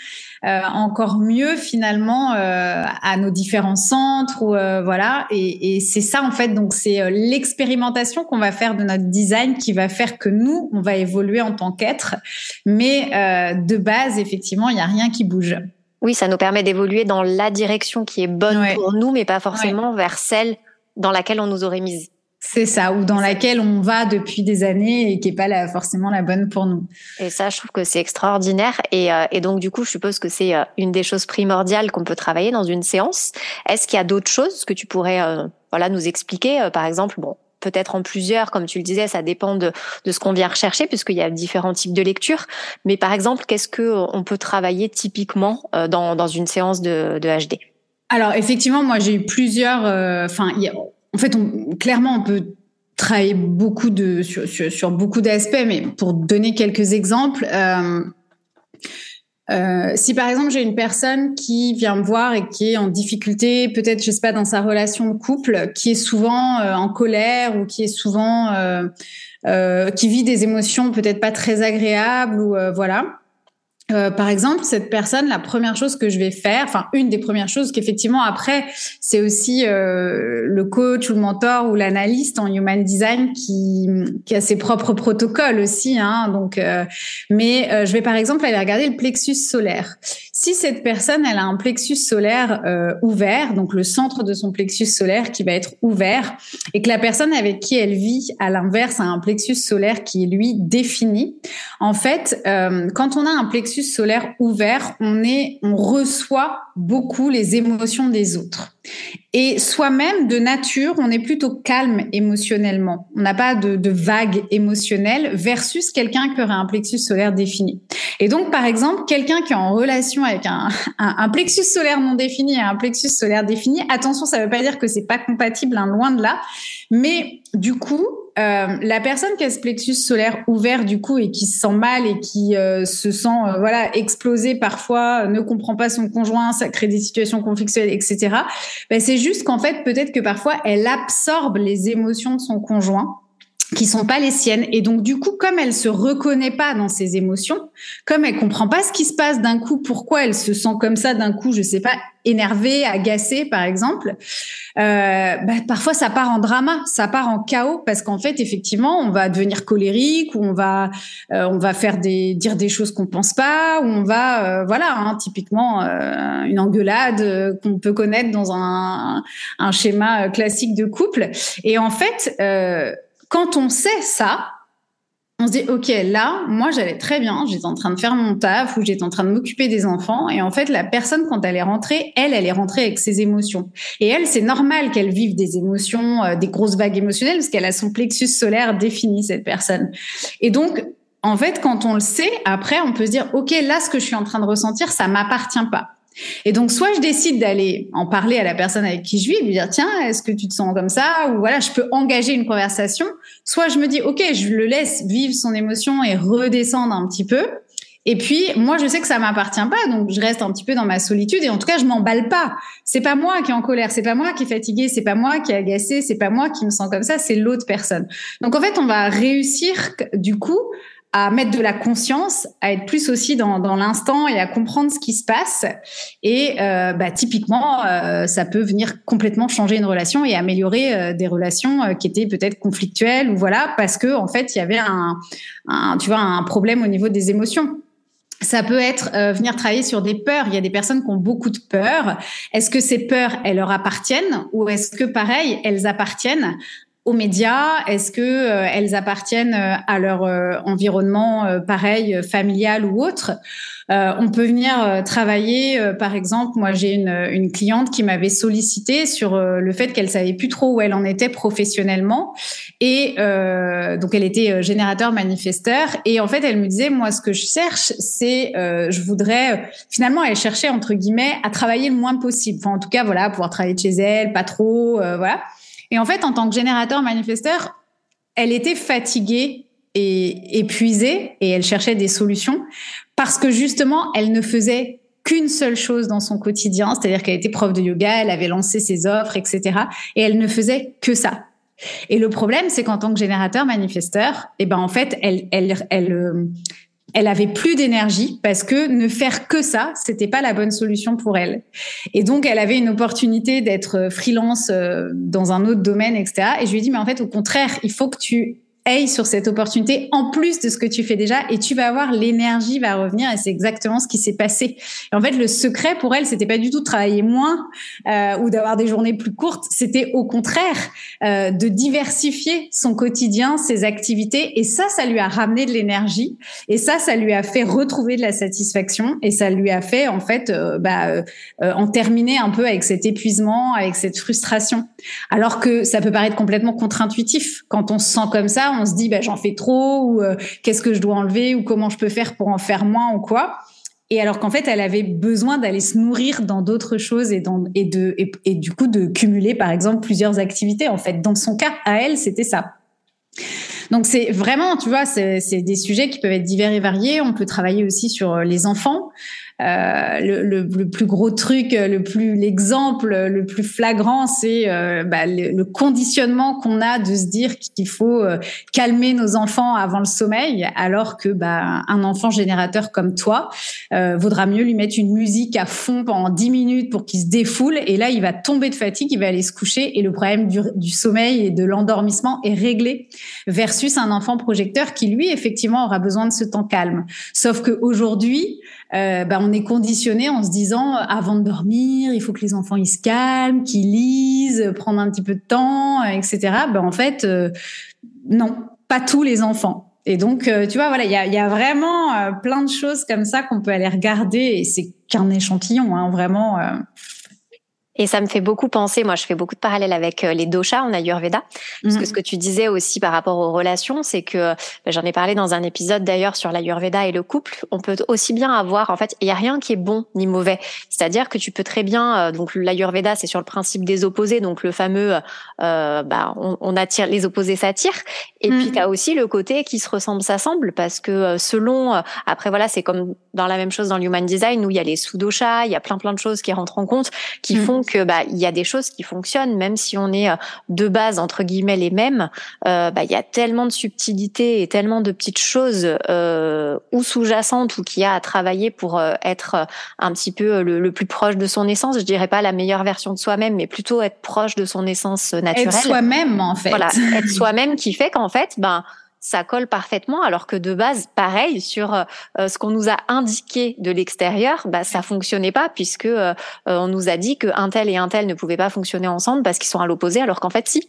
euh, encore mieux finalement euh, à nos différents centres ou euh, voilà. Et, et c'est ça en fait. Donc c'est euh, l'expérimentation qu'on va faire de notre design qui va faire que nous, on va évoluer en tant qu'être. Mais de base, effectivement, il n'y a rien qui bouge. Oui, ça nous permet d'évoluer dans la direction qui est bonne pour nous, mais pas forcément vers celle dans laquelle on nous aurait mise. C'est ça, ou dans laquelle on va depuis des années et qui est pas la, forcément la bonne pour nous. Et ça, je trouve que c'est extraordinaire. Et, euh, et, donc, du coup, je suppose que c'est euh, une des choses primordiales qu'on peut travailler dans une séance. Est-ce qu'il y a d'autres choses que tu pourrais, euh, voilà, nous expliquer Par exemple, bon, peut-être en plusieurs, comme tu le disais, ça dépend de, ce qu'on vient rechercher, puisqu'il y a différents types de lectures. Mais par exemple, qu'est-ce que on peut travailler typiquement euh, dans, une séance de, HD Alors effectivement, moi j'ai eu plusieurs. Euh, en fait, clairement, on peut travailler beaucoup sur, beaucoup d'aspects, mais pour donner quelques exemples. Euh, euh, si par exemple j'ai une personne qui vient me voir et qui est en difficulté, peut-être je sais pas dans sa relation de couple, qui est souvent euh, en colère ou qui est souvent euh, qui vit des émotions peut-être pas très agréables ou voilà. Euh, par exemple, cette personne, la première chose que je vais faire, enfin une des premières choses qu'effectivement après, c'est aussi euh, le coach ou le mentor ou l'analyste en human design qui, qui a ses propres protocoles aussi. Hein, donc, euh, mais euh, je vais par exemple aller regarder le plexus solaire. Si cette personne, elle a un plexus solaire ouvert, donc le centre de son plexus solaire qui va être ouvert, et que la personne avec qui elle vit, à l'inverse, a un plexus solaire qui est lui défini. En fait, quand on a un plexus solaire ouvert, on est, on reçoit beaucoup les émotions des autres. Et soi-même, de nature, on est plutôt calme émotionnellement. On n'a pas de, vagues émotionnelles versus quelqu'un qui aurait un plexus solaire défini. Et donc, par exemple, quelqu'un qui est en relation avec un, un, plexus solaire non défini et un plexus solaire défini, attention, ça ne veut pas dire que c'est pas compatible, hein, loin de là. Mais du coup, euh, la personne qui a ce plexus solaire ouvert du coup et qui se sent mal et qui euh, se sent euh, voilà explosé parfois, ne comprend pas son conjoint, ça crée des situations conflictuelles, etc. Ben, c'est juste qu'en fait peut-être que parfois elle absorbe les émotions de son conjoint qui sont pas les siennes. Et donc du coup comme elle se reconnaît pas dans ses émotions comme elle comprend pas ce qui se passe d'un coup pourquoi elle se sent comme ça d'un coup je sais pas énervée agacée par exemple euh, bah, parfois ça part en drama ça part en chaos parce qu'en fait effectivement on va devenir colérique ou on va euh, on va faire des dire des choses qu'on pense pas ou on va euh, voilà hein, typiquement euh, une engueulade euh, qu'on peut connaître dans un, un schéma classique de couple. Et en fait quand on sait ça, on se dit, OK, là, moi, j'allais très bien, j'étais en train de faire mon taf ou j'étais en train de m'occuper des enfants. Et en fait, la personne, quand elle est rentrée, elle, elle est rentrée avec ses émotions. Et elle, c'est normal qu'elle vive des émotions, euh, des grosses vagues émotionnelles, parce qu'elle a son plexus solaire défini, cette personne. Et donc, en fait, quand on le sait, après, on peut se dire, OK, là, ce que je suis en train de ressentir, ça m'appartient pas. Et donc, soit je décide d'aller en parler à la personne avec qui je vis, lui dire, tiens, est-ce que tu te sens comme ça? Ou voilà, je peux engager une conversation. Soit je me dis, OK, je le laisse vivre son émotion et redescendre un petit peu. Et puis, moi, je sais que ça m'appartient pas, donc je reste un petit peu dans ma solitude. Et en tout cas, je m'emballe pas. C'est pas moi qui est en colère, c'est pas moi qui est fatigué, c'est pas moi qui est agacé, c'est pas moi qui me sens comme ça, c'est l'autre personne. Donc, en fait, on va réussir, du coup, à mettre de la conscience, à être plus aussi dans, l'instant et à comprendre ce qui se passe. Et euh, bah, typiquement, euh, ça peut venir complètement changer une relation et améliorer euh, des relations qui étaient peut-être conflictuelles ou voilà parce que en fait il y avait un, tu vois un problème au niveau des émotions. Ça peut être venir travailler sur des peurs. Il y a des personnes qui ont beaucoup de peurs. Est-ce que ces peurs, elles leur appartiennent ou est-ce que pareil, elles appartiennent aux médias Est-ce que euh, elles appartiennent euh, à leur euh, environnement pareil familial ou autre? On peut venir travailler, par exemple, moi j'ai une, une cliente qui m'avait sollicité sur le fait qu'elle savait plus trop où elle en était professionnellement et donc elle était générateur manifesteur et en fait elle me disait moi ce que je cherche c'est je voudrais finalement elle cherchait entre guillemets à travailler le moins possible, enfin en tout cas voilà pouvoir travailler de chez elle, pas trop, voilà. Et en fait, en tant que générateur manifesteur, elle était fatiguée et épuisée et elle cherchait des solutions parce que justement, elle ne faisait qu'une seule chose dans son quotidien, c'est-à-dire qu'elle était prof de yoga, elle avait lancé ses offres, etc. Et elle ne faisait que ça. Et le problème, c'est qu'en tant que générateur manifesteur, eh ben en fait, elle, elle, elle, euh, elle avait plus d'énergie parce que ne faire que ça, c'était pas la bonne solution pour elle. Et donc, elle avait une opportunité d'être freelance euh, dans un autre domaine, etc. Et je lui ai dit, mais en fait, au contraire, il faut que tu aille sur cette opportunité en plus de ce que tu fais déjà et tu vas voir l'énergie va revenir et c'est exactement ce qui s'est passé. En fait, le secret pour elle, c'était pas du tout de travailler moins euh, ou d'avoir des journées plus courtes, c'était au contraire euh, de diversifier son quotidien, ses activités et ça, ça lui a ramené de l'énergie et ça, ça lui a fait retrouver de la satisfaction et ça lui a fait en fait euh, bah, en terminer un peu avec cet épuisement, avec cette frustration. Alors que ça peut paraître complètement contre-intuitif quand on se sent comme ça on se dit bah, j'en fais trop ou euh, qu'est-ce que je dois enlever ou comment je peux faire pour en faire moins ou quoi. Et alors qu'en fait, elle avait besoin d'aller se nourrir dans d'autres choses et, dans, et, de, et, du coup de cumuler, par exemple, plusieurs activités. En fait, dans son cas, à elle, c'était ça. Donc c'est vraiment, tu vois, c'est des sujets qui peuvent être divers et variés. On peut travailler aussi sur les enfants. Euh, le, le, plus gros truc, le plus l'exemple le plus flagrant, c'est euh, bah, le, conditionnement qu'on a de se dire qu'il faut euh, calmer nos enfants avant le sommeil, alors que bah, un enfant générateur comme toi vaudra mieux lui mettre une musique à fond pendant 10 minutes pour qu'il se défoule, et là il va tomber de fatigue, il va aller se coucher, et le problème du, du sommeil et de l'endormissement est réglé, versus un enfant projecteur qui lui effectivement aura besoin de ce temps calme. Sauf que aujourd'hui, euh, bah, on est conditionné en se disant euh, avant de dormir, il faut que les enfants ils se calment, qu'ils lisent, prendre un petit peu de temps, euh, etc. Bah, en fait, non, pas tous les enfants. Et donc, tu vois, voilà, il y a, y a, vraiment plein de choses comme ça qu'on peut aller regarder et c'est qu'un échantillon, hein, vraiment. Et ça me fait beaucoup penser, moi je fais beaucoup de parallèles avec euh, les doshas en Ayurveda, parce que mhm. ce que tu disais aussi par rapport aux relations, c'est que bah, j'en ai parlé dans un épisode d'ailleurs sur l'Ayurveda et le couple, on peut aussi bien avoir, en fait, il y a rien qui est bon ni mauvais. C'est-à-dire que tu peux très bien, euh, donc l'Ayurveda c'est sur le principe des opposés, donc le fameux, euh, bah, on, attire, les opposés s'attirent, et puis mhm. tu as aussi le côté qui se ressemble, s'assemble, parce que euh, selon, après voilà, c'est comme dans la même chose dans l'Human Design, où il y a les sous-doshas, il y a plein plein de choses qui rentrent en compte, qui mhm. font que bah il y a des choses qui fonctionnent même si on est euh, de base entre guillemets les mêmes. Euh, bah il y a tellement de subtilités et tellement de petites choses euh, ou sous-jacentes ou qu'il y a à travailler pour être un petit peu le, plus proche de son essence. Je dirais pas la meilleure version de soi-même, mais plutôt être proche de son essence naturelle. Être soi-même en fait. Voilà, être soi-même qui fait qu'en fait ben ça colle parfaitement, alors que de base, pareil, sur euh, ce qu'on nous a indiqué de l'extérieur, bah, ça fonctionnait pas puisque euh, euh, on nous a dit que un tel et un tel ne pouvaient pas fonctionner ensemble parce qu'ils sont à l'opposé, alors qu'en fait, si.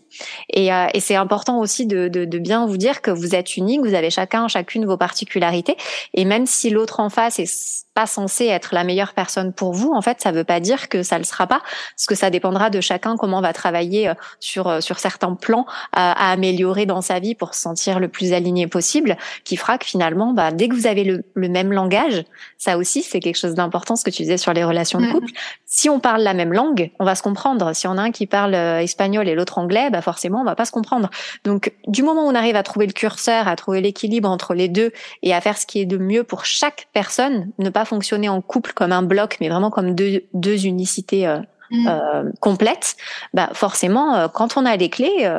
Et, et c'est important aussi de, de, de, bien vous dire que vous êtes unique, vous avez chacun, chacune vos particularités, et même si l'autre en face est pas censé être la meilleure personne pour vous, en fait, ça veut pas dire que ça le sera pas, parce que ça dépendra de chacun comment on va travailler sur sur certains plans à, à améliorer dans sa vie pour se sentir le plus aligné possible, qui fera que finalement, bah, dès que vous avez le, même langage, ça aussi c'est quelque chose d'important, ce que tu disais sur les relations de couple. Si on parle la même langue, on va se comprendre. Si on a un qui parle euh, espagnol et l'autre anglais, bah forcément on va pas se comprendre. Donc du moment où on arrive à trouver le curseur, à trouver l'équilibre entre les deux et à faire ce qui est de mieux pour chaque personne, ne pas fonctionner en couple comme un bloc, mais vraiment comme deux, deux unicités euh, mm. euh, complètes, bah forcément, quand on a les clés,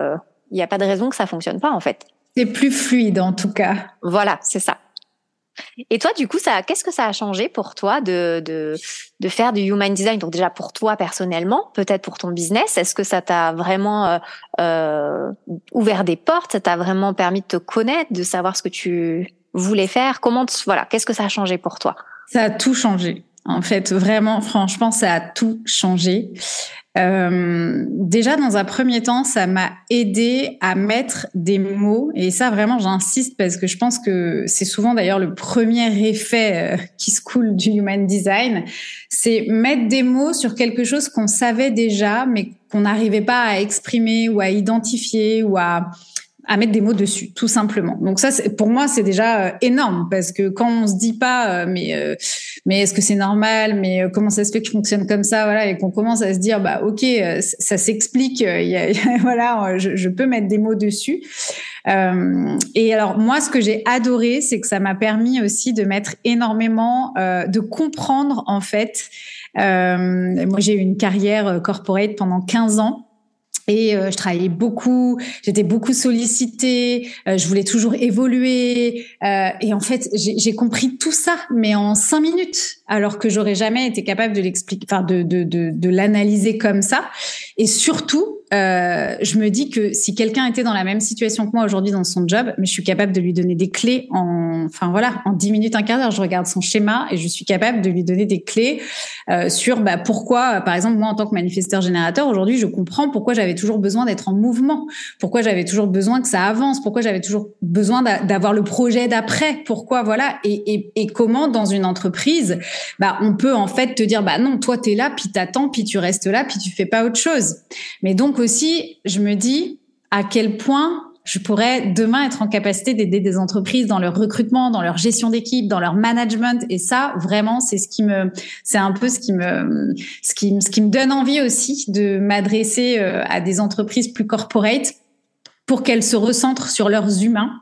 il n'y a pas de raison que ça fonctionne pas en fait. C'est plus fluide en tout cas. Voilà, c'est ça. Et toi, du coup, ça, qu'est-ce que ça a changé pour toi de, de, de faire du human design? Donc déjà pour toi personnellement, peut-être pour ton business, est-ce que ça t'a vraiment euh, euh, ouvert des portes? Ça t'a vraiment permis de te connaître, de savoir ce que tu voulais faire? Comment, voilà, qu'est-ce que ça a changé pour toi? Ça a tout changé. En fait, vraiment, franchement, ça a tout changé. Euh, déjà, dans un premier temps, ça m'a aidé à mettre des mots, et ça vraiment, j'insiste parce que je pense que c'est souvent d'ailleurs le premier effet euh, qui se coule du human design, c'est mettre des mots sur quelque chose qu'on savait déjà, mais qu'on n'arrivait pas à exprimer ou à identifier ou à à mettre des mots dessus, tout simplement. Donc ça, pour moi, c'est déjà euh, énorme parce que quand on se dit pas, euh, mais euh, mais est-ce que c'est normal, mais comment ça se fait que je fonctionne comme ça, voilà, et qu'on commence à se dire, bah ok, ça s'explique, voilà, je, je, peux mettre des mots dessus. et alors moi, ce que j'ai adoré, c'est que ça m'a permis aussi de mettre énormément, de comprendre en fait. moi, j'ai eu une carrière corporate pendant 15 ans. Et euh, je travaillais beaucoup, j'étais beaucoup sollicitée, euh, je voulais toujours évoluer. Euh, et en fait, j'ai compris tout ça, mais en cinq minutes, alors que j'aurais jamais été capable de l'expliquer, enfin de, de, de, de l'analyser comme ça. Et surtout, euh, je me dis que si quelqu'un était dans la même situation que moi aujourd'hui dans son job, mais je suis capable de lui donner des clés en, enfin voilà, en 10 minutes, un quart d'heure, je regarde son schéma et je suis capable de lui donner des clés euh, sur bah, pourquoi, par exemple, moi en tant que manifesteur générateur, aujourd'hui, je comprends pourquoi j'avais toujours besoin d'être en mouvement, pourquoi j'avais toujours besoin que ça avance, pourquoi j'avais toujours besoin d'avoir le projet d'après, pourquoi voilà, et, et, et, comment dans une entreprise, bah on peut en fait te dire bah non, toi t'es là, puis t'attends, puis tu restes là, puis tu fais pas autre chose. Mais donc aussi, je me dis à quel point je pourrais demain être en capacité d'aider des entreprises dans leur recrutement, dans leur gestion d'équipe, dans leur management. Et ça, vraiment, c'est ce qui me, c'est un peu ce qui me, ce qui, ce qui me donne envie aussi de m'adresser euh, à des entreprises plus corporate pour qu'elles se recentrent sur leurs humains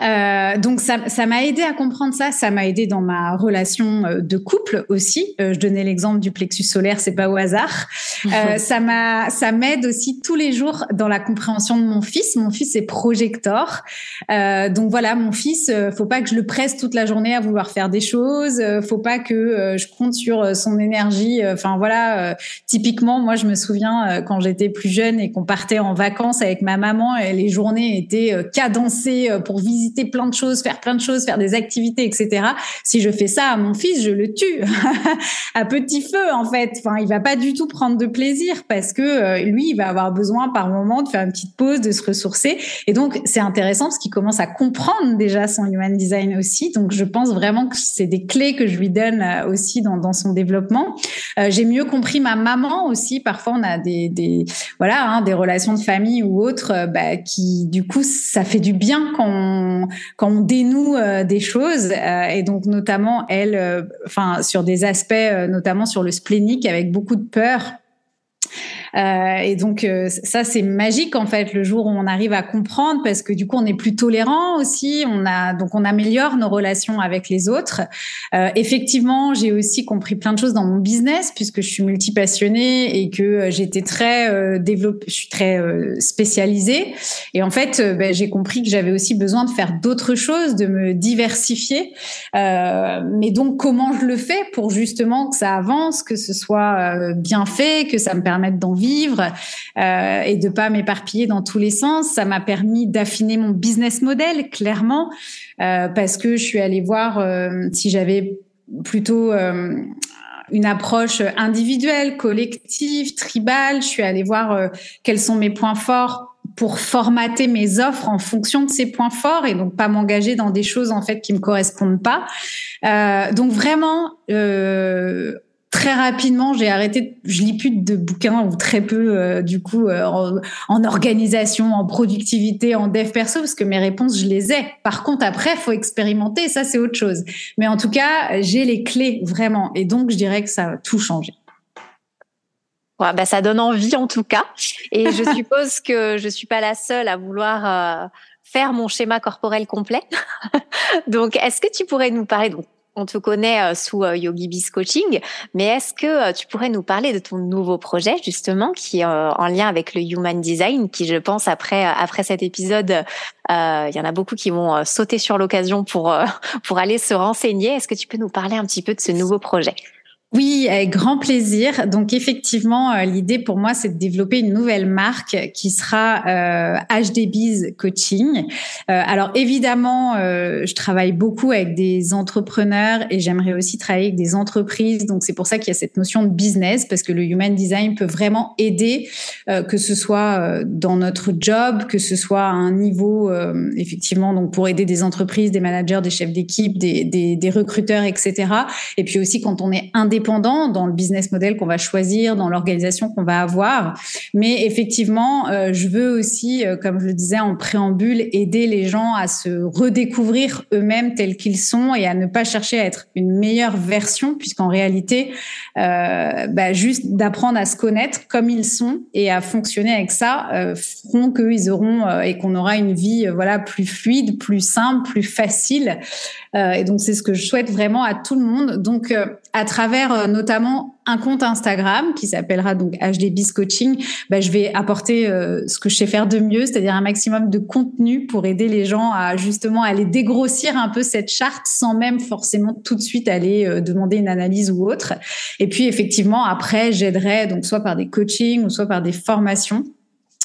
euh, donc ça, ça m'a aidé à comprendre ça. Ça m'a aidé dans ma relation euh, de couple aussi. Euh, je donnais l'exemple du plexus solaire, c'est pas au hasard. Euh, ça m'a, ça m'aide aussi tous les jours dans la compréhension de mon fils. Mon fils est projecteur, euh, donc voilà, mon fils, faut pas que je le presse toute la journée à vouloir faire des choses. faut pas que je compte sur son énergie. Enfin voilà, typiquement, moi je me souviens quand j'étais plus jeune et qu'on partait en vacances avec ma maman et les journées étaient cadencées pour visiter plein de choses, faire plein de choses, faire des activités, etc. Si je fais ça à mon fils, je le tue à petit feu en fait. Enfin, il va pas du tout prendre de plaisir parce que euh, lui, il va avoir besoin par moment de faire une petite pause, de se ressourcer. Et donc, c'est intéressant parce qu'il commence à comprendre déjà son human design aussi. Donc, je pense vraiment que c'est des clés que je lui donne euh, aussi dans, son développement. Euh, j'ai mieux compris ma maman aussi. Parfois, on a des, voilà, hein, des relations de famille ou autres, bah, qui du coup, ça fait du bien quand quand on dénoue euh, des choses euh, et donc notamment elle, euh, enfin sur des aspects, notamment sur le splénique avec beaucoup de peur. Euh, et donc euh, ça c'est magique en fait le jour où on arrive à comprendre parce que du coup on est plus tolérant aussi, on a donc on améliore nos relations avec les autres. Euh, effectivement, j'ai aussi compris plein de choses dans mon business puisque je suis multipassionnée et que j'étais très développée, je suis très spécialisée et en fait ben, j'ai compris que j'avais aussi besoin de faire d'autres choses, de me diversifier. mais donc comment je le fais pour justement que ça avance, que ce soit bien fait, que ça me permette d'en vivre euh, et de pas m'éparpiller dans tous les sens. Ça m'a permis d'affiner mon business model clairement euh, parce que je suis allée voir euh, si j'avais plutôt une approche individuelle, collective, tribale. Je suis allée voir quels sont mes points forts pour formater mes offres en fonction de ces points forts et donc pas m'engager dans des choses en fait qui me correspondent pas. Donc vraiment, euh, très rapidement, j'ai arrêté. Je lis plus de bouquins ou très peu, euh, du coup, euh, en, organisation, en productivité, en dev perso, parce que mes réponses, je les ai. Par contre, après, faut expérimenter. Ça, c'est autre chose. Mais en tout cas, j'ai les clés vraiment. Et donc, je dirais que ça a tout changé. Ouais, bah, ça donne envie en tout cas. Et je suppose que je suis pas la seule à vouloir euh, faire mon schéma corporel complet. donc, est-ce que tu pourrais nous parler donc on te connaît sous Yogi Biz Coaching, mais est-ce que tu pourrais nous parler de ton nouveau projet justement qui est en lien avec le Human Design, qui je pense après après cet épisode, il y en a beaucoup qui vont sauter sur l'occasion pour pour aller se renseigner. Est-ce que tu peux nous parler un petit peu de ce nouveau projet? Oui, avec grand plaisir. Donc effectivement, euh, l'idée pour moi, c'est de développer une nouvelle marque qui sera euh, HDBiz Coaching. Euh, alors évidemment, euh, je travaille beaucoup avec des entrepreneurs et j'aimerais aussi travailler avec des entreprises. Donc c'est pour ça qu'il y a cette notion de business parce que le human design peut vraiment aider, que ce soit dans notre job, que ce soit à un niveau effectivement donc pour aider des entreprises, des managers, des chefs d'équipe, des, des, des recruteurs, etc. Et puis aussi quand on est indépendant dans le business model qu'on va choisir, dans l'organisation qu'on va avoir. Mais effectivement, euh, je veux aussi, euh, comme je le disais en préambule, aider les gens à se redécouvrir eux-mêmes tels qu'ils sont et à ne pas chercher à être une meilleure version, puisqu'en réalité, euh, bah, juste d'apprendre à se connaître comme ils sont et à fonctionner avec ça feront qu'ils auront et qu'on aura une vie voilà plus fluide, plus simple, plus facile. et donc c'est ce que je souhaite vraiment à tout le monde. Donc à travers euh, notamment un compte Instagram qui s'appellera donc HDBiz Coaching, bah, je vais apporter euh, ce que je sais faire de mieux, c'est-à-dire un maximum de contenu pour aider les gens à justement aller dégrossir un peu cette charte sans même forcément tout de suite aller euh, demander une analyse ou autre. Et puis effectivement après j'aiderai donc soit par des coachings ou soit par des formations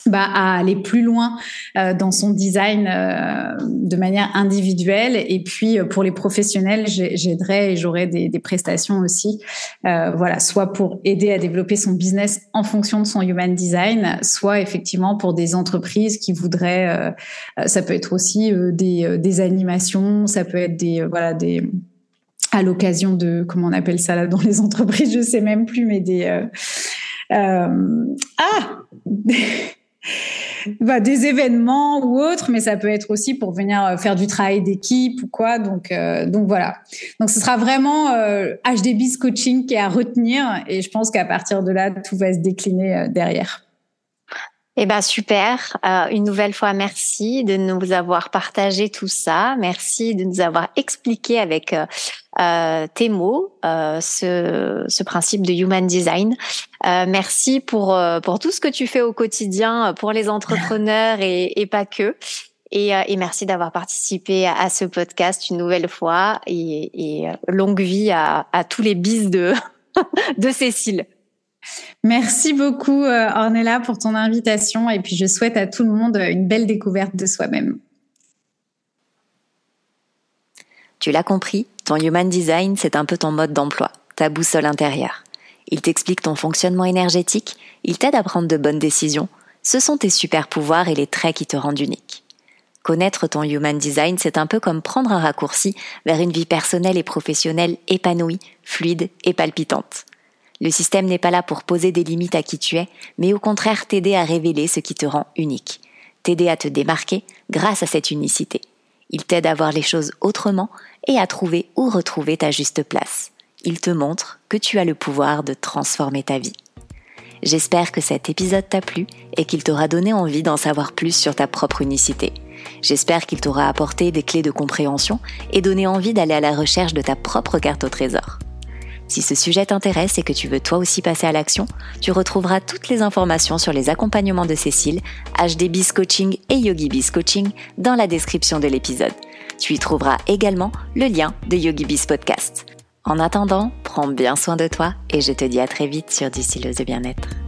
bah, à aller plus loin euh, dans son design euh, de manière individuelle. Et puis euh, pour les professionnels, j'aiderai et j'aurai des, des, prestations aussi, voilà, soit pour aider à développer son business en fonction de son human design, soit effectivement pour des entreprises qui voudraient. ça peut être aussi des, des animations, ça peut être des voilà des à l'occasion de comment on appelle ça là dans les entreprises, je sais même plus, mais des ah bah, des événements ou autres, mais ça peut être aussi pour venir euh, faire du travail d'équipe ou quoi. Donc, euh, donc voilà. Donc ce sera vraiment euh, HDB's coaching qui est à retenir et je pense qu'à partir de là, tout va se décliner euh, derrière. Eh ben super. Euh, une nouvelle fois, merci de nous avoir partagé tout ça. Merci de nous avoir expliqué avec euh, euh tes mots euh, ce, ce, principe de human design. Euh, merci pour pour tout ce que tu fais au quotidien pour les entrepreneurs et, et pas que. Et, et merci d'avoir participé à, à, ce podcast une nouvelle fois et, et longue vie à, à tous les bis de de Cécile. Merci beaucoup, euh, Ornella, pour ton invitation. Et puis, je souhaite à tout le monde une belle découverte de soi-même. Tu l'as compris, ton Human Design, c'est un peu ton mode d'emploi, ta boussole intérieure. Il t'explique ton fonctionnement énergétique, il t'aide à prendre de bonnes décisions. Ce sont tes super pouvoirs et les traits qui te rendent unique. Connaître ton Human Design, c'est un peu comme prendre un raccourci vers une vie personnelle et professionnelle épanouie, fluide et palpitante. Le système n'est pas là pour poser des limites à qui tu es, mais au contraire t'aider à révéler ce qui te rend unique, t'aider à te démarquer grâce à cette unicité. Il t'aide à voir les choses autrement et à trouver ou retrouver ta juste place. Il te montre que tu as le pouvoir de transformer ta vie. J'espère que cet épisode t'a plu et qu'il t'aura donné envie d'en savoir plus sur ta propre unicité. J'espère qu'il t'aura apporté des clés de compréhension et donné envie d'aller à la recherche de ta propre carte au trésor. Si ce sujet t'intéresse et que tu veux toi aussi passer à l'action, tu retrouveras toutes les informations sur les accompagnements de Cécile, HD Biz Coaching et Yogi Biz Coaching dans la description de l'épisode. Tu y trouveras également le lien de Yogi Biz Podcast. En attendant, prends bien soin de toi et je te dis à très vite sur Distilleuse de bien-être.